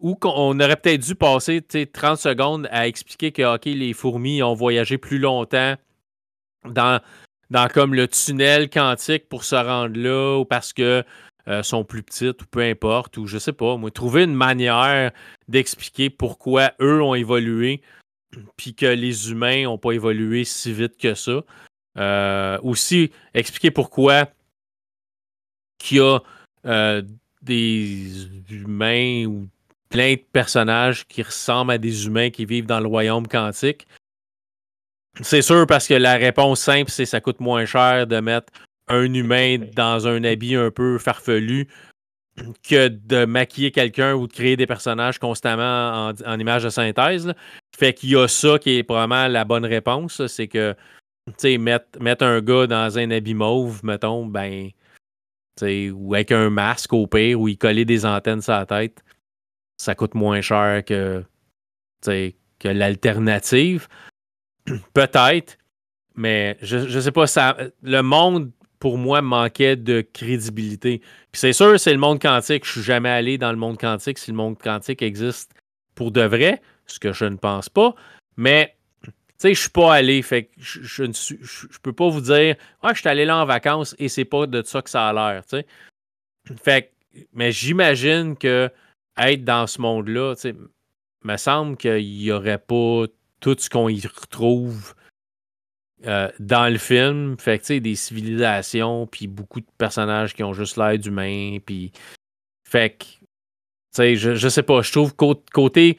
Ou qu'on aurait peut-être dû passer 30 secondes à expliquer que les fourmis ont voyagé plus longtemps dans, dans comme le tunnel quantique pour se rendre là, ou parce que euh, sont plus petites, ou peu importe, ou je sais pas, moi, trouver une manière d'expliquer pourquoi eux ont évolué (clears throat) puis que les humains n'ont pas évolué si vite que ça. Euh, aussi, expliquer pourquoi qu'il y a euh, des humains ou plein de personnages qui ressemblent à des humains qui vivent dans le royaume quantique. C'est sûr parce que la réponse simple, c'est ça coûte moins cher de mettre un humain dans un habit un peu farfelu que de maquiller quelqu'un ou de créer des personnages constamment en, en image de synthèse. Fait qu'il y a ça qui est probablement la bonne réponse. C'est que, mettre, mettre, un gars dans un habit mauve, mettons, ben, ou avec un masque au pire, ou il coller des antennes sur la tête, ça coûte moins cher que, que l'alternative. (clears throat) Peut-être, mais je, je sais pas, ça, le monde, pour moi, manquait de crédibilité. Puis c'est sûr, c'est le monde quantique. Je suis jamais allé dans le monde quantique si le monde quantique existe pour de vrai ce que je ne pense pas. Mais, tu sais, je suis pas allé, fait que je, ne peux pas vous dire, ah, je suis allé là en vacances et c'est pas de ça que ça a l'air, tu sais. Fait mais j'imagine que être dans ce monde-là, tu sais, me semble qu'il y aurait pas tout ce qu'on y retrouve euh, dans le film. Fait que, tu sais, des civilisations, puis beaucoup de personnages qui ont juste l'air d'humains, puis. Fait que, tu sais, je, je sais pas, je trouve côté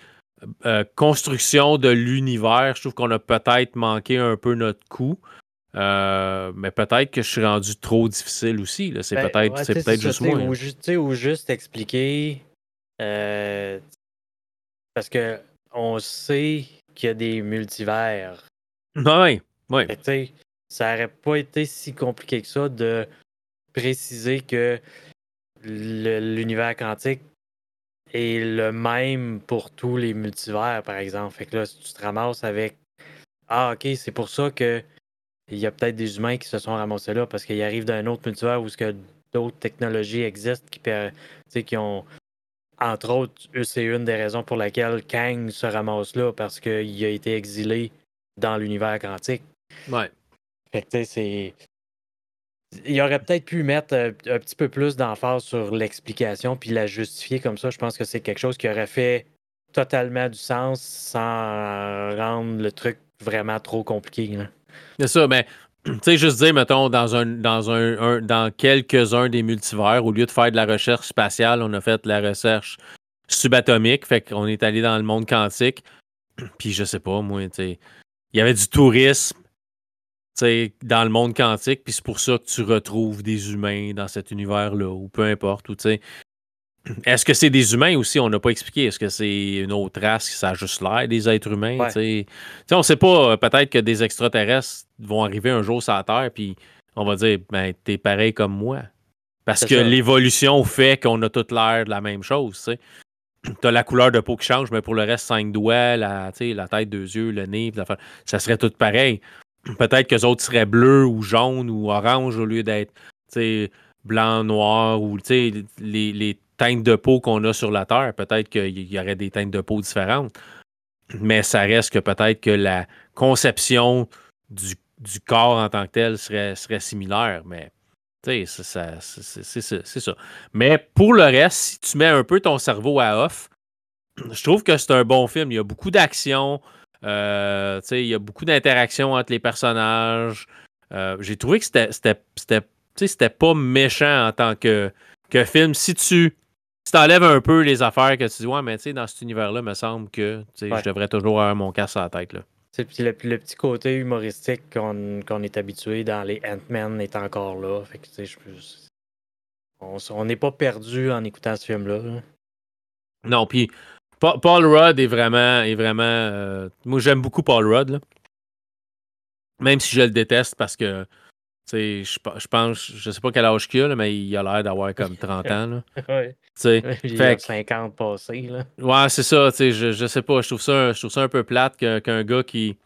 euh, construction de l'univers, je trouve qu'on a peut-être manqué un peu notre coup. Euh, mais peut-être que je suis rendu trop difficile aussi. C'est ben, peut-être c'est peut juste moi. Ou, juste, ou juste expliquer. Euh, parce que on sait qu'il y a des multivers. Oui. Ça n'aurait pas été si compliqué que ça de préciser que l'univers quantique est le même pour tous les multivers, par exemple. Fait que là, si tu te ramasses avec Ah, ok, c'est pour ça que il y a peut-être des humains qui se sont ramassés là parce qu'ils arrivent d'un autre multivers où d'autres technologies existent qui, qui ont. Entre autres, c'est une des raisons pour laquelle Kang se ramasse là parce qu'il a été exilé dans l'univers quantique. Ouais. Fait que, c'est. Il aurait peut-être pu mettre euh, un, petit peu plus d'emphase sur l'explication puis la justifier comme ça. Je pense que c'est quelque chose qui aurait fait totalement du sens sans rendre le truc vraiment trop compliqué. C'est ça, mais (clears throat) tu sais, juste dire, mettons, dans un, dans un, dans quelques-uns des multivers, au lieu de faire de la recherche spatiale, on a fait de la recherche subatomique, fait qu'on est allé dans le monde quantique. (clears throat) Puis je sais pas, moi, tu sais, il y avait du tourisme dans le monde quantique, puis c'est pour ça que tu retrouves des humains dans cet univers-là, ou peu importe, ou. (clears throat) Est-ce que c'est des humains aussi? On n'a pas expliqué. Est-ce que c'est une autre race qui a juste l'air des êtres humains? On ne sait pas. Euh, peut-être que des extraterrestres vont arriver un jour sur la Terre, puis on va dire, ben, t'es pareil comme moi. Parce que l'évolution fait qu'on a toute l'air de la même chose. Tu (clears throat) as la couleur de peau qui change, mais pour le reste, cinq doigts, la, la tête, deux yeux, le nez, ça serait tout pareil. Peut-être que les autres seraient bleus ou jaunes ou orange au lieu d'être blanc, noir ou les, les teintes de peau qu'on a sur la Terre. Peut-être qu'il y aurait des teintes de peau différentes. Mais ça reste que peut-être que la conception du, corps en tant que tel serait, serait similaire. Mais c'est ça, ça. Mais pour le reste, si tu mets un peu ton cerveau à off, je trouve que c'est un bon film. Il y a beaucoup d'action. Euh, il y a beaucoup d'interactions entre les personnages. Euh, j'ai trouvé que c'était pas méchant en tant que, que film. Si tu si t'enlèves un peu les affaires que tu dis, ouais, mais tu sais, dans cet univers-là, me semble que je devrais toujours avoir mon casse à la tête. Là. Puis le, le, petit côté humoristique qu'on est habitué dans les Ant-Man est encore là. Fait que, je, on n'est pas perdu en écoutant ce film-là. Non, puis Paul Rudd est vraiment. Est vraiment euh, moi, j'aime beaucoup Paul Rudd. Là. Même si je le déteste parce que je, je pense, je sais pas quel âge qu'il a, mais il a l'air d'avoir comme (laughs) 30 ans. Là. ouais. Il a 50 passés. Là. Ouais, c'est ça. Je, je sais pas. Je trouve ça, je trouve ça un peu plate qu'un gars qui,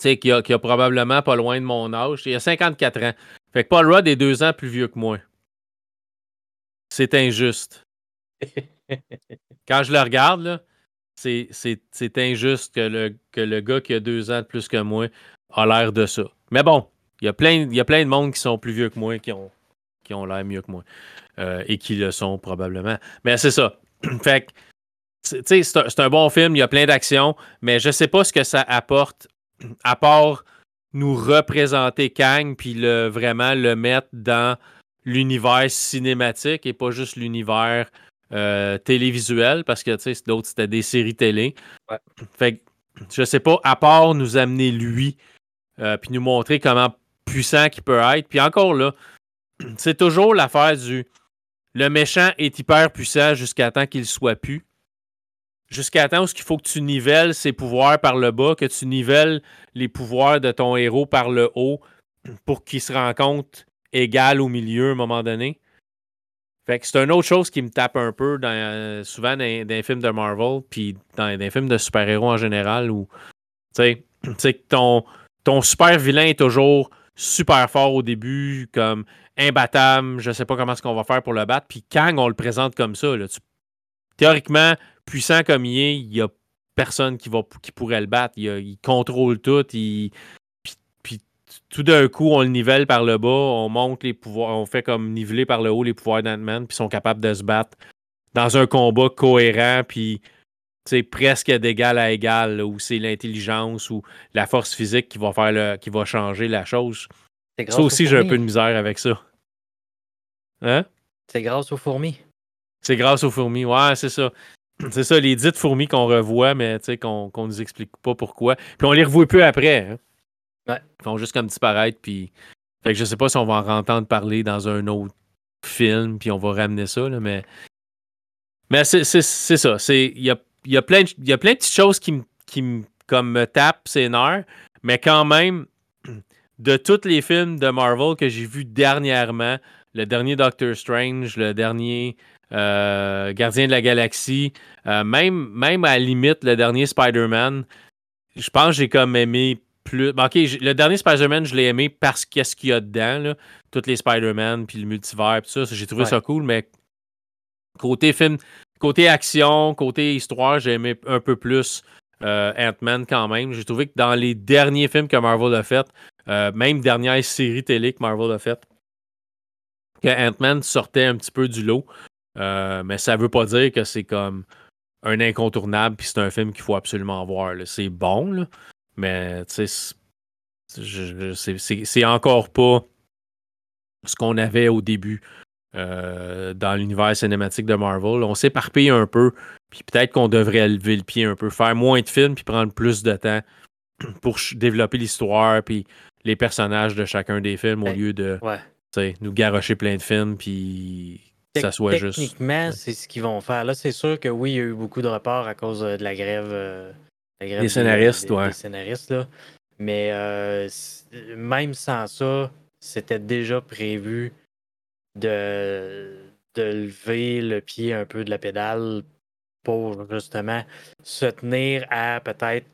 qui a, qui a probablement pas loin de mon âge. Il a 54 ans. Fait que Paul Rudd est deux ans plus vieux que moi. C'est injuste. (laughs) Quand je le regarde, c'est injuste que le, que le gars qui a deux ans de plus que moi a l'air de ça. Mais bon, il y, a plein, de monde qui sont plus vieux que moi, qui ont, qui ont l'air mieux que moi. Euh, et qui le sont probablement. Mais c'est ça. (clears throat) fait c'est un, bon film, il y a plein d'actions, mais je sais pas ce que ça apporte (clears throat) à part nous représenter Kang puis le, vraiment le mettre dans l'univers cinématique et pas juste l'univers euh, télévisuel parce que d'autres c'était des séries télé. Fait je sais pas, à part nous amener lui euh, puis nous montrer comment puissant qu'il peut être. Puis encore là, (clears throat) c'est toujours l'affaire du le méchant est hyper puissant jusqu'à temps qu'il soit plus. Jusqu'à temps où il faut que tu nivelles ses pouvoirs par le bas, que tu nivelles les pouvoirs de ton héros par le haut (clears throat) pour qu'il se rencontre égal au milieu à un moment donné. Fait que c'est une autre chose qui me tape un peu dans, souvent dans, les films de Marvel, puis dans, les films de super-héros en général, où tu sais, (clears throat) ton, ton super vilain est toujours super fort au début, comme imbattable, je sais pas comment est-ce qu'on va faire pour le battre. Puis Kang, on le présente comme ça. théoriquement, puissant comme il est, il y a personne qui, va, qui pourrait le battre. Il, contrôle tout. puis, tout d'un coup, on le nivelle par le bas, on monte les pouvoirs, on fait comme niveler par le haut les pouvoirs d'Ant-Man, puis sont capables de se battre dans un combat cohérent, puis c'est presque d'égal à égal, où c'est l'intelligence ou la force physique qui va faire le, qui va changer la chose. Ça aussi, j'ai un peu de misère avec ça. Hein? C'est grâce aux fourmis. C'est grâce aux fourmis, ouais, c'est ça. (clears throat) C'est ça, les dites fourmis qu'on revoit, mais qu'on ne nous explique pas pourquoi. Puis on les revoit peu après. Hein? Ouais. Ils font juste comme disparaître, puis. Fait que je sais pas si on va en entendre parler dans un autre film, puis on va ramener ça, là, mais. Mais c'est ça. Il y a, y, a plein de, y a plein de petites choses qui, qui comme me tapent ses nerfs, mais quand même, de tous les films de Marvel que j'ai vus dernièrement, le dernier Doctor Strange, le dernier euh, Gardien de la Galaxie, euh, même, même à la limite, le dernier Spider-Man, je pense que j'ai comme aimé plus. Ok, le dernier Spider-Man, je l'ai aimé parce qu'est-ce qu'il y a dedans, là. Tous les Spider-Man, puis le multivers, puis ça, j'ai trouvé ça cool, mais côté film, côté action, côté histoire, j'ai aimé un peu plus euh, Ant-Man quand même. J'ai trouvé que dans les derniers films que Marvel a fait, même dernière série télé que Marvel a fait, que Ant-Man sortait un petit peu du lot. Euh, mais ça veut pas dire que c'est comme un incontournable puis c'est un film qu'il faut absolument voir. C'est bon, mais c'est encore pas ce qu'on avait au début euh, dans l'univers cinématique de Marvel. On s'éparpille un peu, puis peut-être qu'on devrait lever le pied un peu, faire moins de films puis prendre plus de temps (clears throat) pour développer l'histoire puis les personnages de chacun des films au lieu de nous garocher plein de films puis ça soit juste. Techniquement, c'est ce qu'ils vont faire. Là, c'est sûr que oui, il y a eu beaucoup de reports à cause euh, de la grève, euh, des scénaristes, des, scénaristes, là. Mais euh, même sans ça, c'était déjà prévu de, de lever le pied un peu de la pédale pour justement se tenir à peut-être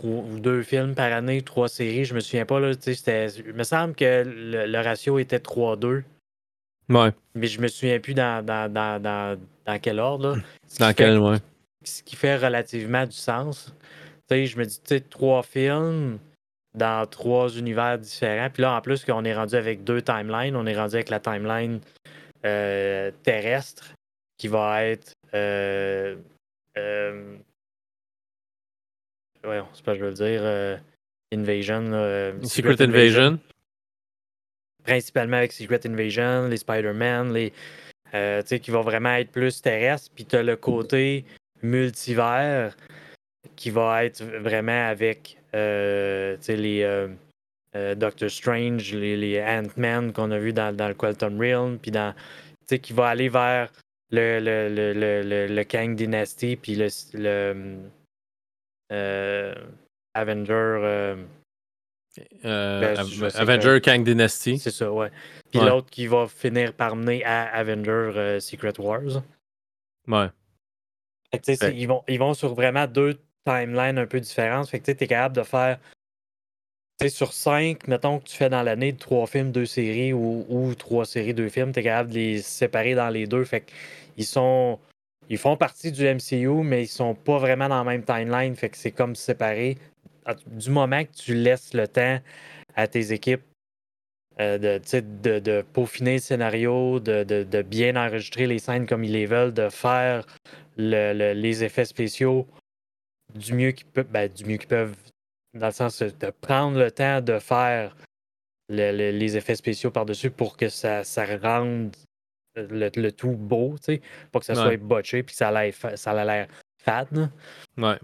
deux films par année, trois séries. Je me souviens pas. Là, il me semble que le, ratio était 3-2. Ouais. Mais je me souviens plus dans, dans, dans, dans, dans quel ordre. Dans quel, ouais. Ce qui fait relativement du sens. je me dis, tu trois films dans trois univers différents. Puis là, en plus, qu'on est rendu avec deux timelines. On est rendu avec la timeline euh, terrestre qui va être. Euh, euh, ouais, c'est pas je veux dire. Euh, Invasion. Secret, Invasion. Principalement avec Secret Invasion, les Spider-Man, les. Euh, qui vont vraiment être plus terrestres. Puis tu as le côté multivers qui va être vraiment avec euh, les euh, Doctor Strange, les, les Ant-Man qu'on a vu dans, dans, le Quantum Realm, puis dans, qui va aller vers le, le, le, le, le Kang Dynasty, puis le, le Avenger. Euh, ben, Avenger Kang Dynasty. C'est ça, ouais. Puis l'autre qui va finir par mener à Avenger euh, Secret Wars. Ouais. Ils, vont, ils vont sur vraiment deux timelines un peu différentes. Fait que tu es capable de faire. Sur cinq, mettons que tu fais dans l'année trois films, deux séries ou, ou trois séries, deux films, tu es capable de les séparer dans les deux. Fait ils sont. Ils font partie du MCU, mais ils sont pas vraiment dans la même timeline. Fait que c'est comme séparé du moment que tu laisses le temps à tes équipes euh, de, de, peaufiner le scénario, de, bien enregistrer les scènes comme ils les veulent, de faire les effets spéciaux du mieux qu'ils peuvent, ben, du mieux qu'ils peuvent, dans le sens de prendre le temps de faire les effets spéciaux par-dessus pour que ça, ça rende le, tout beau, pour que ça soit botché puis que ça a l'air fade. Ouais.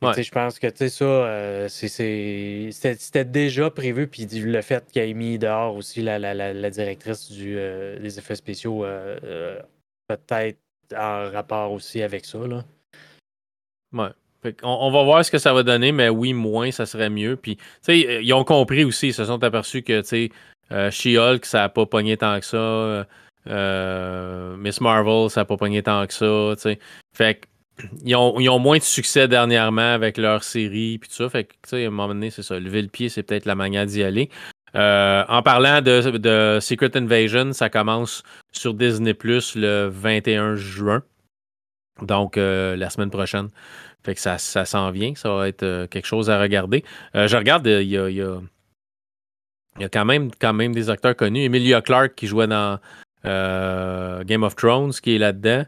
Je pense que ça, euh, c'était déjà prévu. Puis le fait qu'il ait mis dehors aussi la, la, la, directrice du, euh, des effets spéciaux, euh, peut-être en rapport aussi avec ça. Là. Ouais. on, va voir ce que ça va donner, mais oui, moins, ça serait mieux. Puis, ils ont compris aussi, ils se sont aperçus que, She-Hulk, ça n'a pas pogné tant que ça. Miss Marvel, ça n'a pas pogné tant que ça. Fait que ils ont, moins de succès dernièrement avec leur série puis tout ça. Fait que, à un moment donné, c'est ça. Lever le pied, c'est peut-être la manière d'y aller. Euh, en parlant de, Secret Invasion, ça commence sur Disney Plus le 21 juin. Donc, euh, la semaine prochaine. Fait que ça, ça s'en vient. Ça va être euh, quelque chose à regarder. je regarde, il y a, y a, quand, même, quand même des acteurs connus. Emilia Clarke qui jouait dans Game of Thrones, qui est là-dedans.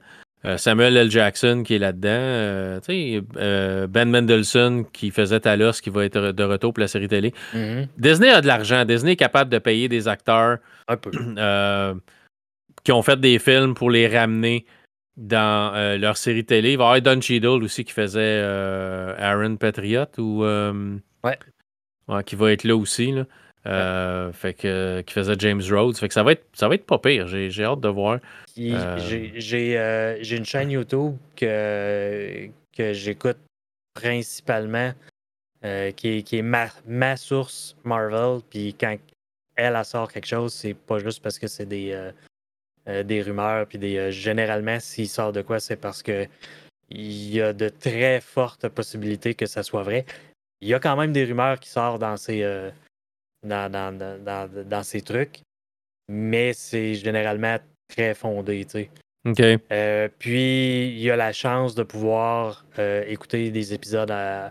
Samuel L. Jackson qui est là-dedans. ben Mendelssohn qui faisait Talos qui va être de retour pour la série télé. Mhm. Disney a de l'argent. Disney est capable de payer des acteurs Un peu. (clears throat) qui ont fait des films pour les ramener dans leur série télé. Il va y avoir Don Cheadle aussi qui faisait Aaron Patriot ou Ouais. qui va être là aussi. Là. Euh, fait que qui faisait James Rhodes. Fait que ça va être ça va être pas pire. J'ai, j'ai hâte de voir. Euh. J'ai, j'ai, euh, j'ai une chaîne YouTube que, que j'écoute principalement, qui, est- qui est ma, ma source Marvel. Puis quand elle, elle sort quelque chose, c'est pas juste parce que c'est des, des rumeurs. Puis des, généralement, s'il sort de quoi, c'est parce que il y a de très fortes possibilités que ça soit vrai. Il y a quand même des rumeurs qui sortent dans ces, dans, dans, dans, dans- dans ces trucs, mais c'est généralement très fondé, tu sais. OK. Euh, puis, il y a la chance de pouvoir euh, écouter des épisodes à-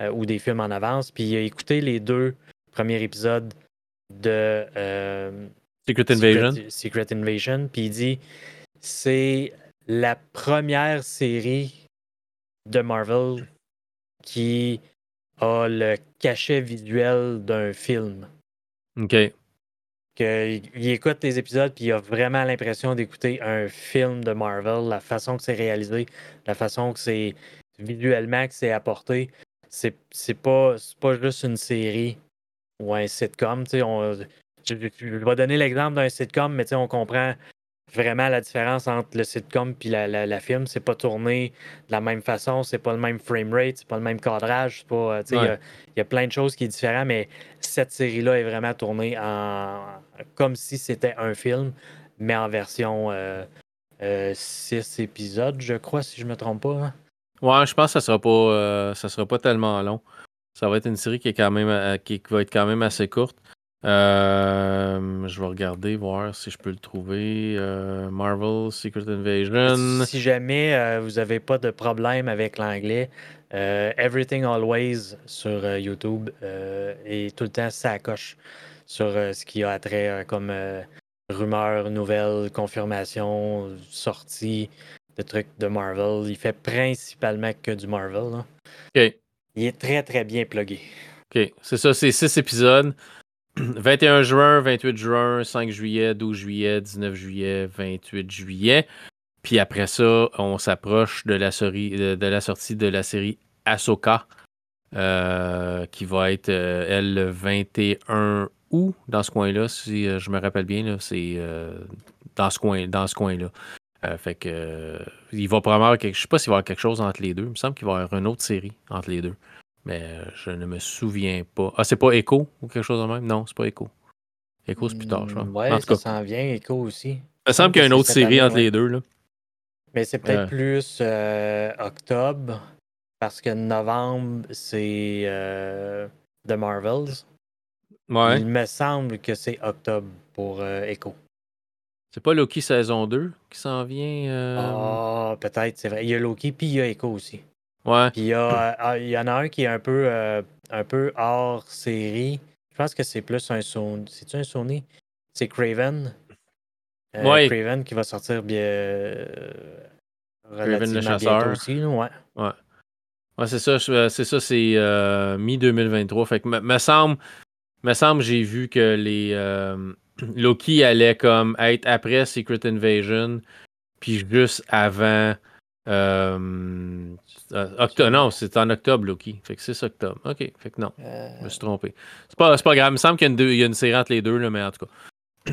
euh, ou des films en avance. Puis, il a écouté les deux premiers épisodes de euh, Secret Invasion. Secret, Secret Invasion. Puis, il dit c'est la première série de Marvel qui a le cachet visuel d'un film OK. que il écoute les épisodes puis il a vraiment l'impression d'écouter un film de Marvel, la façon que c'est réalisé, la façon que c'est visuellement que c'est apporté. C'est c'est pas c'est pas juste une série ou un sitcom, on- je, je- je vais donner l'exemple d'un sitcom, mais on comprend vraiment la différence entre le sitcom puis la, la, la film. C'est pas tourné de la même façon, c'est pas le même frame rate, c'est pas le même cadrage, c'est pas, euh, il y a- Ouais. il y, a plein de choses qui sont différentes, mais cette série-là est vraiment tournée en comme si c'était un film, mais en version 6 épisodes, je crois, si je me trompe pas. hein. Ouais, je pense que ça sera pas euh, ça sera pas tellement long. Ça va être une série qui est quand même euh, qui va être quand même assez courte. Euh, je vais regarder voir si je peux le trouver. Euh, Marvel Secret Invasion. Si jamais euh, vous n'avez pas de problème avec l'anglais, Everything Always sur YouTube est tout le temps ça coche sur ce qui a trait comme rumeurs, nouvelles, confirmations, sorties de trucs de Marvel. Il fait principalement que du Marvel. là. OK. Il est très très bien plugué. OK. C'est ça, c'est six épisodes. (clears throat) 21 juin, 28 juin, 5 juillet, 12 juillet, 19 juillet, 28 juillet. Puis après ça, on s'approche de de, de la sortie de la série Ahsoka. euh, qui va être euh, le 21 août dans ce coin-là, si euh, je me rappelle bien, c'est euh, dans ce coin, dans ce coin-là. Fait que il va probablement sais pas s'il va y avoir quelque chose entre les deux. Il me semble qu'il va y avoir une autre série entre les deux. Mais euh, je ne me souviens pas. Ah, c'est pas Echo ou quelque chose de même? Non, c'est pas Echo. Echo, c'est plus tard, je crois. Ouais, en tout ça cas, s'en vient, Echo aussi. il me semble qu'il y a une autre série année, entre ouais. les deux. Là. Mais c'est peut-être Ouais. plus euh, octobre, parce que novembre, c'est euh, The Marvels. Ouais. Il me semble que c'est octobre pour euh, Echo. C'est pas Loki saison 2 qui s'en vient. euh, Ah, peut-être, c'est vrai. Il y a Loki, puis il y a Echo aussi. Ouais. Puis il y, a, ah, il y en a un qui est un peu, euh, un peu hors série. Je pense que c'est plus un Sony. C'est-tu un Sony? C'est Craven. Euh, Ouais. Craven qui va sortir bien. euh, Craven le chasseur. aussi, là, ouais. Ouais, c'est ça, c'est ça, c'est euh, mi-2023. Fait que me, semble, me semble j'ai vu que les (clears throat) Loki allait comme être après Secret Invasion, puis juste avant euh, euh, octobre. Non, c'est en octobre, Loki. Fait que c'est octobre. OK, fait que non, Euh, je me suis trompé. C'est pas, c'est pas grave, il me semble qu'il y a une, deux- il y a une série entre les deux, là, mais en tout cas.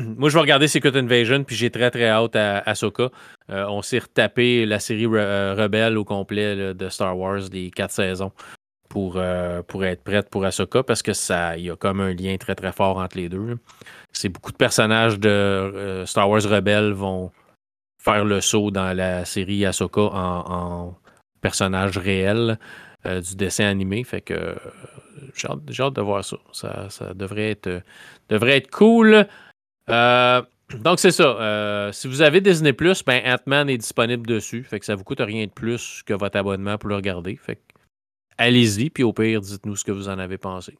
(clears throat) Moi, je vais regarder Secret Invasion, puis j'ai très très hâte à Ahsoka. Euh, on s'est retapé la série Re- Rebelle au complet là, de Star Wars, les quatre saisons, pour, pour être prête pour Ahsoka, parce que ça, il y a comme un lien très très fort entre les deux. C'est beaucoup de personnages de Star Wars Rebelle vont faire le saut dans la série Ahsoka en, personnage réel euh, du dessin animé. Fait que euh, j'ai hâte, de voir ça. Ça, devrait être, euh, devrait être cool. Donc, c'est ça. Si vous avez Disney, ben, Ant-Man est disponible dessus. Fait que ça vous coûte rien de plus que votre abonnement pour le regarder. Fait allez-y, puis au pire, dites-nous ce que vous en avez pensé.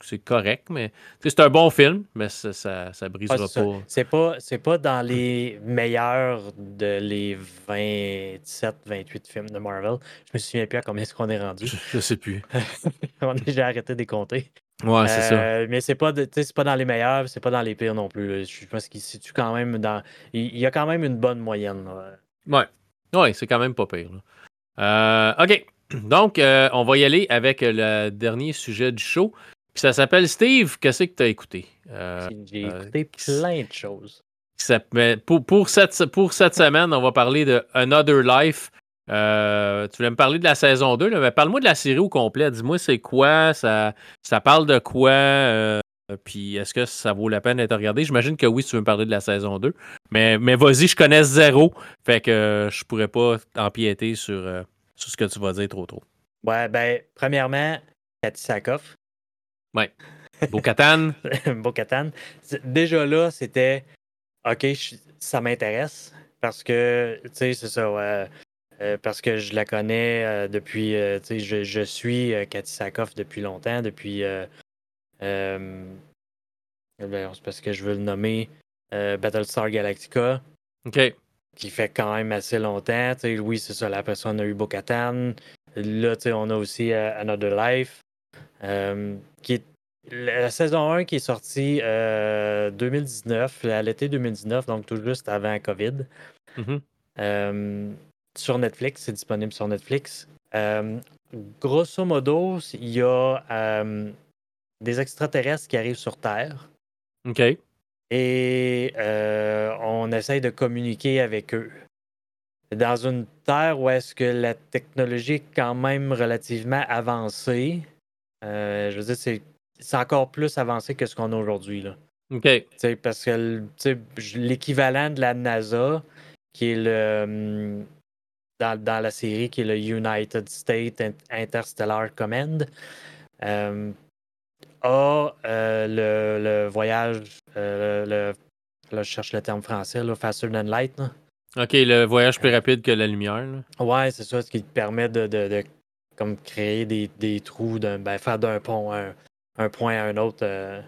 C'est correct, mais c'est un bon film, mais ça, ça, ça brisera pas. C'est pas, pas dans les meilleurs de les 27, 28 films de Marvel. Je me souviens plus à combien est-ce qu'on est rendu. (laughs) Je, sais plus. (laughs) on a déjà arrêté de les compter. Ouais, c'est ça. Euh, mais c'est pas, pas dans les meilleurs, c'est pas dans les pires non plus. Je pense qu'il situe quand même dans. Il, y a quand même une bonne moyenne. Ouais. Ouais, c'est quand même pas pire. Euh, OK. Donc, euh, on va y aller avec le dernier sujet du show. Ça s'appelle Steve, qu'est-ce que tu as écouté? J'ai écouté plein de choses. pour, pour, cette, pour cette semaine, on va parler de Another Life. Euh, tu voulais me parler de la saison 2, mais parle-moi de la série au complet. Dis-moi c'est quoi, ça, ça parle de quoi, euh, puis est-ce que ça vaut la peine d'être regardé? J'imagine que oui, si tu veux me parler de la saison 2. Mais, mais vas-y, je connais zéro, fait que je pourrais pas empiéter sur, euh, sur ce que tu vas dire trop trop. Ouais, ben, premièrement, Cathy Sakoff. Ouais. Bocatan. (laughs) Bocatan. Déjà là, c'était OK, ça m'intéresse parce que, tu sais, c'est ça, euh, parce que je la connais euh, depuis. Euh, je, je, suis Cathy Sakoff depuis longtemps, depuis. Ben, c'est parce que je veux le nommer Battlestar Galactica. OK. Qui fait quand même assez longtemps. oui, c'est ça. La personne a eu Bo-Katan. Là, on a aussi Another Life. Qui est la saison 1 qui est sortie 2019, à l'été 2019, donc tout juste avant COVID. Mm-hmm sur Netflix, c'est disponible sur Netflix. Euh, grosso modo, il y a euh, des extraterrestres qui arrivent sur Terre. OK. Et euh, on essaye de communiquer avec eux. Dans une Terre où est-ce que la technologie est quand même relativement avancée, je veux dire, c'est, encore plus avancé que ce qu'on a aujourd'hui. Là. OK. parce que l'équivalent de la NASA, qui est le, hum, dans, la série qui est le United States Interstellar Command, euh, a euh, le, voyage, euh, le, là, je cherche le terme français, là, faster than light. OK, le voyage plus rapide que la lumière. Ouais, c'est ça, ce qui permet de, comme créer des, trous, ben, faire d'un pont un, point à un autre, faire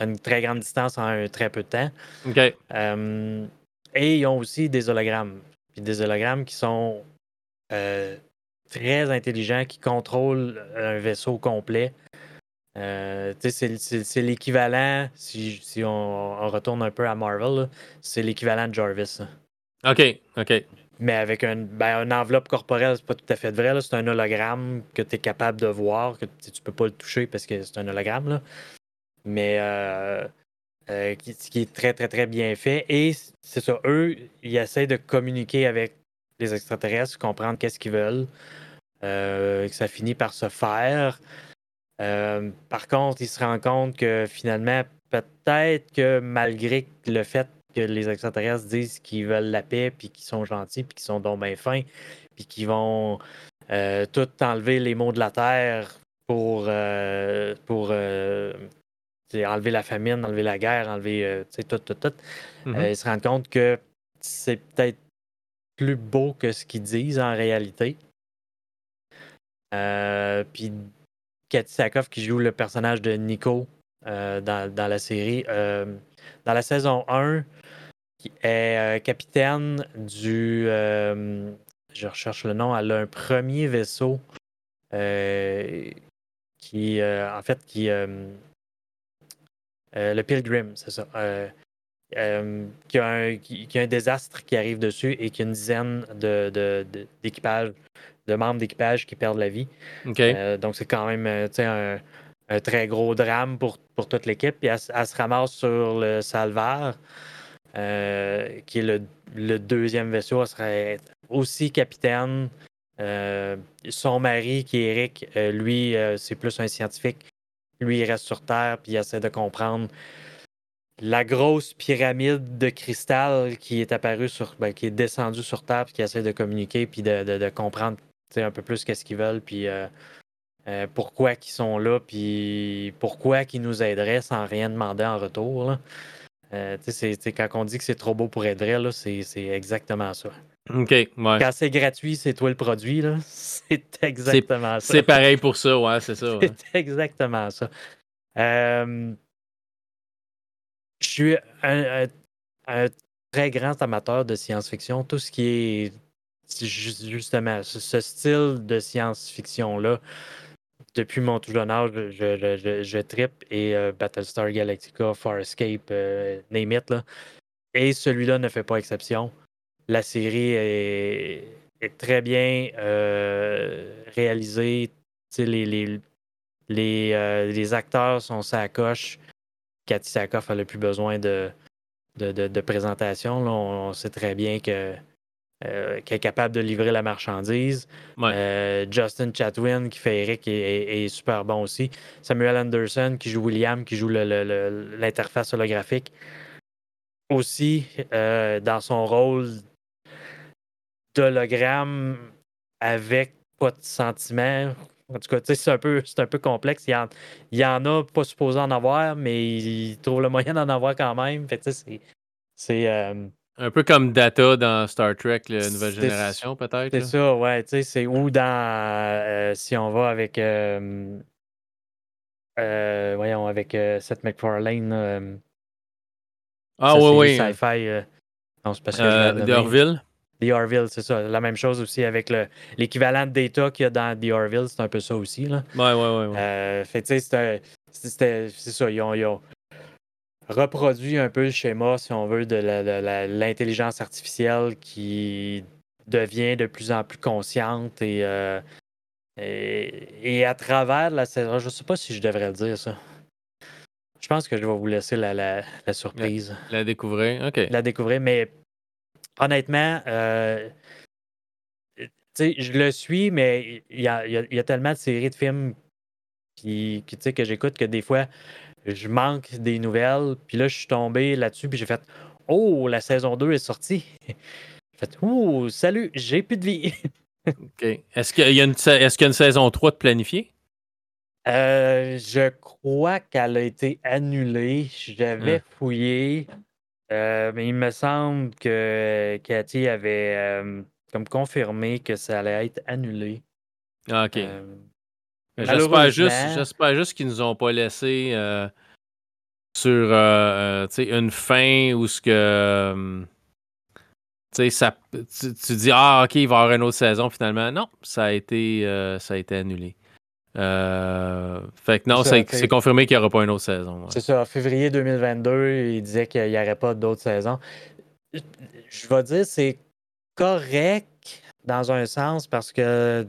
une très grande distance en un très peu de temps. OK. et ils ont aussi des hologrammes puis des hologrammes qui sont euh, très intelligents, qui contrôlent un vaisseau complet. Euh, c'est l'équivalent, si, si on, retourne un peu à Marvel, c'est l'équivalent de Jarvis. OK, OK. Mais avec un, ben, une enveloppe corporelle, c'est pas tout à fait vrai. C'est un hologramme que tu es capable de voir, que tu peux pas le toucher parce que c'est un hologramme. Là. Mais euh, euh, qui, est très, très, très bien fait. Et c'est ça, eux, ils essaient de communiquer avec les extraterrestres, comprendre qu'est-ce qu'ils veulent, euh, que ça finit par se faire. Euh, par contre, ils se rendent compte que finalement, peut-être que malgré le fait que les extraterrestres disent qu'ils veulent la paix, puis qu'ils sont gentils, puis qu'ils sont donc bien fins, puis qu'ils vont tout enlever les mots de la terre pour, pour enlever la famine, enlever la guerre, enlever euh, tout, tout, tout. Euh, ils se rendent compte que c'est peut-être plus beau que ce qu'ils disent en réalité. Euh, puis Cathy Sakoff qui joue le personnage de Nico dans, la série. dans la saison 1, qui est capitaine du. je recherche le nom. Elle a un premier vaisseau qui, en fait, qui euh, le Pilgrim, c'est ça. Euh, euh, qui, a un, désastre qui arrive dessus et qui a une dizaine de, d'équipages, de, membres d'équipage qui perdent la vie. donc, c'est quand même un, un, très gros drame pour, pour toute l'équipe. Puis elle, se ramasse sur le Salvar, qui est le, deuxième vaisseau. Elle serait aussi capitaine. son mari, qui est Eric, lui, c'est plus un scientifique. Lui, il reste sur Terre, puis il essaie de comprendre la grosse pyramide de cristal qui est apparue sur, ben, qui est descendue sur Terre, puis qui essaie de communiquer, puis de, comprendre un peu plus qu'est-ce qu'ils veulent, puis euh, euh, pourquoi ils sont là, puis pourquoi ils nous aideraient sans rien demander en retour. Euh, quand on dit que c'est trop beau pour aider, c'est, exactement ça. OK, ouais. Quand c'est gratuit, c'est toi le produit. (laughs) C'est exactement ça. C'est pareil pour ça, ouais, c'est ça. ouais. C'est exactement ça. Euh, je suis un, un- un très grand amateur de science-fiction. Tout ce qui est justement ce, ce style de science-fiction-là, depuis mon tout jeune âge, je, je, trippe et euh, Battlestar Galactica, Farscape, euh, name it. Et celui-là ne fait pas exception. La série est, très bien euh, réalisée. Les, acteurs sont sa coche. Cathy Sakoff n'a plus besoin de, présentation. on sait très bien que, euh, qu'elle est capable de livrer la marchandise. Ouais. Euh, Justin Chatwin qui fait Eric est, est- est super bon aussi. Samuel Anderson qui joue William, qui joue le- le- le- l'interface holographique. Aussi, euh, dans son rôle d'hologramme avec pas de sentiment. En tout cas, c'est un peu, un peu complexe. Il y, en, il y en a pas supposé en avoir, mais il trouve le moyen d'en avoir quand même. Fait c'est. Un peu comme Data dans Star Trek, la nouvelle génération, peut-être. c'est ça, ouais. Tu sais, c'est où dans. euh, si on va avec. euh, euh, voyons, avec Seth MacFarlane. Ah oui, oui. Sci-fi. non, c'est parce que. The Orville. The Orville, c'est ça. La même chose aussi avec le- l'équivalent de Data qu'il y a dans The Orville, c'est un peu ça aussi. Là. Ouais, ouais, ouais. ouais. Fait tu sais, c'est ça. Ils ont, ils ont reproduit un peu le schéma, si on veut, de l'intelligence artificielle qui devient de plus en plus consciente et, euh, et, et à travers la saison. Je ne sais pas si je devrais le dire, ça. Je pense que je vais vous laisser la, la- la surprise La découvrir. OK. la découvrir, mais honnêtement, euh, je le suis, mais il y a, y a- il y a tellement de séries de films qui, qui, que j'écoute que des fois, je manque des nouvelles. Puis là, je suis tombé là-dessus, puis j'ai fait Oh, la saison 2 est sortie. J'ai (laughs) fait Oh, salut, j'ai plus de vie. (laughs) OK. Est-ce qu'il y, a une qu'il y a une saison 3 de planifiée? Euh, je crois qu'elle a été annulée. J'avais Hein. fouillé, euh, mais il me semble que Cathy avait euh, comme confirmé que ça allait être annulé. Ah, OK. J'espère juste, j'espère juste qu'ils nous ont pas laissé euh, sur euh, euh, tu sais, une fin où ce que tu sais, ça tu, tu dis ah ok il va y avoir une autre saison finalement non ça a été euh, ça a été annulé Euh, fait que non C'est c'est confirmé qu'il n'y aura pas une autre saison ouais. C'est ça, en février 2022, il disait qu'il n'y aurait pas d'autres saisons. Je- Je vais dire, c'est correct dans un sens parce que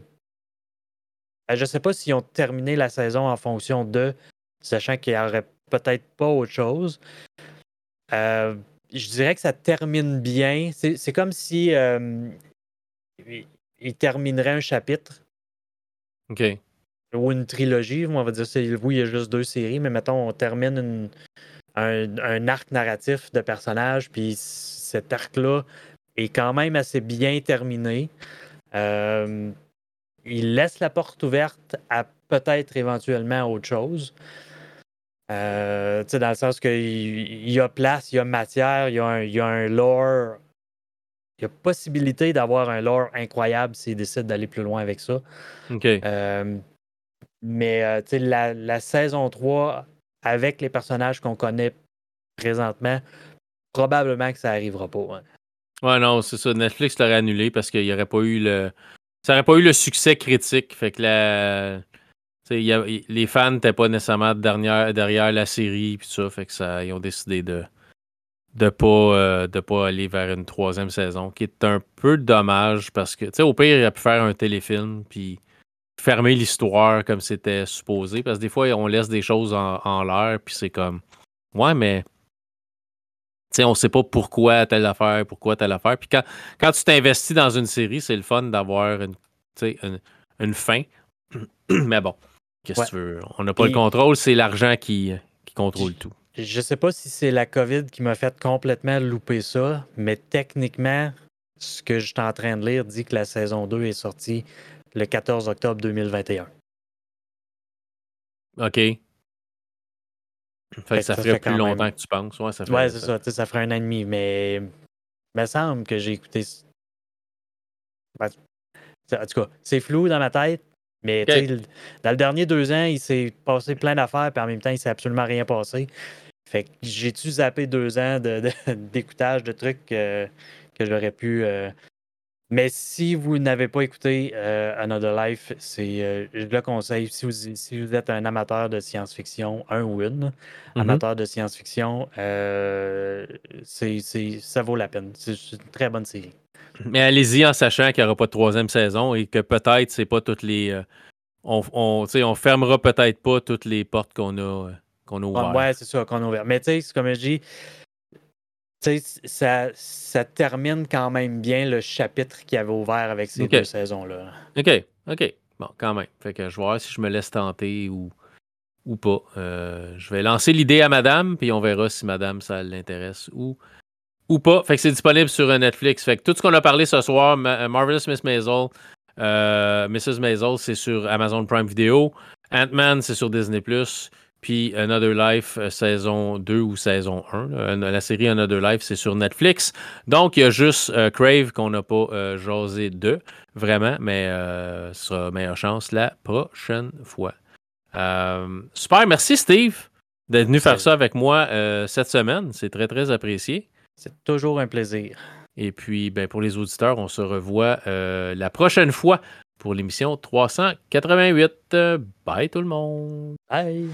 je ne sais pas s'ils ont terminé la saison en fonction de, sachant qu'il n'y aurait peut-être pas autre chose. Euh, je dirais que ça termine bien. C'est comme si euh, il- il terminerait un chapitre ok ou une trilogie, on va dire, oui, il y a juste deux séries, mais mettons, on termine une- un, un arc narratif de personnages, puis cet arc-là est quand même assez bien terminé. Euh, il laisse la porte ouverte à peut-être éventuellement autre chose. Euh, dans le sens qu'il il y a place, il y a matière, il y a un, il y a un lore. Il y a possibilité d'avoir un lore incroyable s'il décide d'aller plus loin avec ça. Euh, mais euh, la, la saison 3, avec les personnages qu'on connaît présentement, probablement que ça n'arrivera pas. hein. ouais non c'est ça Netflix l'aurait annulé parce qu'il n'y aurait pas eu le ça aurait pas eu le succès critique. Fait que les fans n'étaient pas nécessairement derrière, la série puis ça. Fait que ça ils ont décidé de de pas euh, aller vers une troisième saison qui est un peu dommage parce que au pire il a pu faire un téléfilm puis fermer l'histoire comme c'était supposé. Parce que des fois on laisse des choses en, en l'air puis c'est comme ouais mais on sait pas pourquoi telle affaire pourquoi telle affaire. Puis quand quand tu t'investis dans une série c'est le fun d'avoir une fin. (clears throat) Mais bon qu'est-ce que tu veux? On n'a pas le contrôle c'est l'argent qui qui contrôle tout. Je sais pas si c'est la COVID qui m'a fait complètement louper ça, mais techniquement, ce que je suis en train de lire dit que la saison 2 est sortie le 14 octobre 2021. OK. Fait que ça ça ferait fait plus longtemps même- que tu penses. Ouais, ça ferait, Ouais, c'est ça. sais, Ça ferait un an et demi, mais il me semble que j'ai écouté Ben, en tout cas, c'est flou dans ma tête. Mais dans le dernier deux ans, il s'est passé plein d'affaires, puis en même temps, il s'est absolument rien passé. Fait que j'ai-tu zappé deux ans (laughs) d'écoutage de, trucs que j'aurais pu. Euh, mais si vous n'avez pas écouté euh, Another Life, c'est, euh, je le conseille. Si vous, si vous êtes un amateur de science-fiction, un ou une, mm-hmm. amateur de science-fiction, c'est, ça vaut la peine. C'est une très bonne série. Mais allez-y en sachant qu'il n'y aura pas de troisième saison et que peut-être c'est pas toutes les. on, on, on fermera peut-être pas toutes les portes qu'on a qu'on a ouvert. ouais, c'est ça, qu'on a ouvert. Mais tu sais, comme je dis, ça, ça termine quand même bien le chapitre qu'il avait ouvert avec ces deux saisons-là. OK, OK. Bon, quand même. Fait que je vais voir si je me laisse tenter ou, ou pas. Euh, je vais lancer l'idée à madame, puis on verra si madame, ça l'intéresse ou, ou pas. Fait que c'est disponible sur Netflix. Fait que tout ce qu'on a parlé ce soir, Marvelous Miss Maisel, euh, Mrs. Maisel, c'est sur Amazon Prime Video. Ant-Man, c'est sur Disney+. Puis Another Life, euh, saison 2 ou saison 1. La série Another Life, c'est sur Netflix. Donc, il y a juste euh, Crave qu'on n'a pas euh, jasé de, vraiment, mais ce sera meilleure chance la prochaine fois. super, merci Steve d'être venu faire ça avec moi cette semaine. C'est très, très apprécié. C'est toujours un plaisir. Et puis, ben, pour les auditeurs, on se revoit la prochaine fois pour l'émission 388. Bye tout le monde. Bye.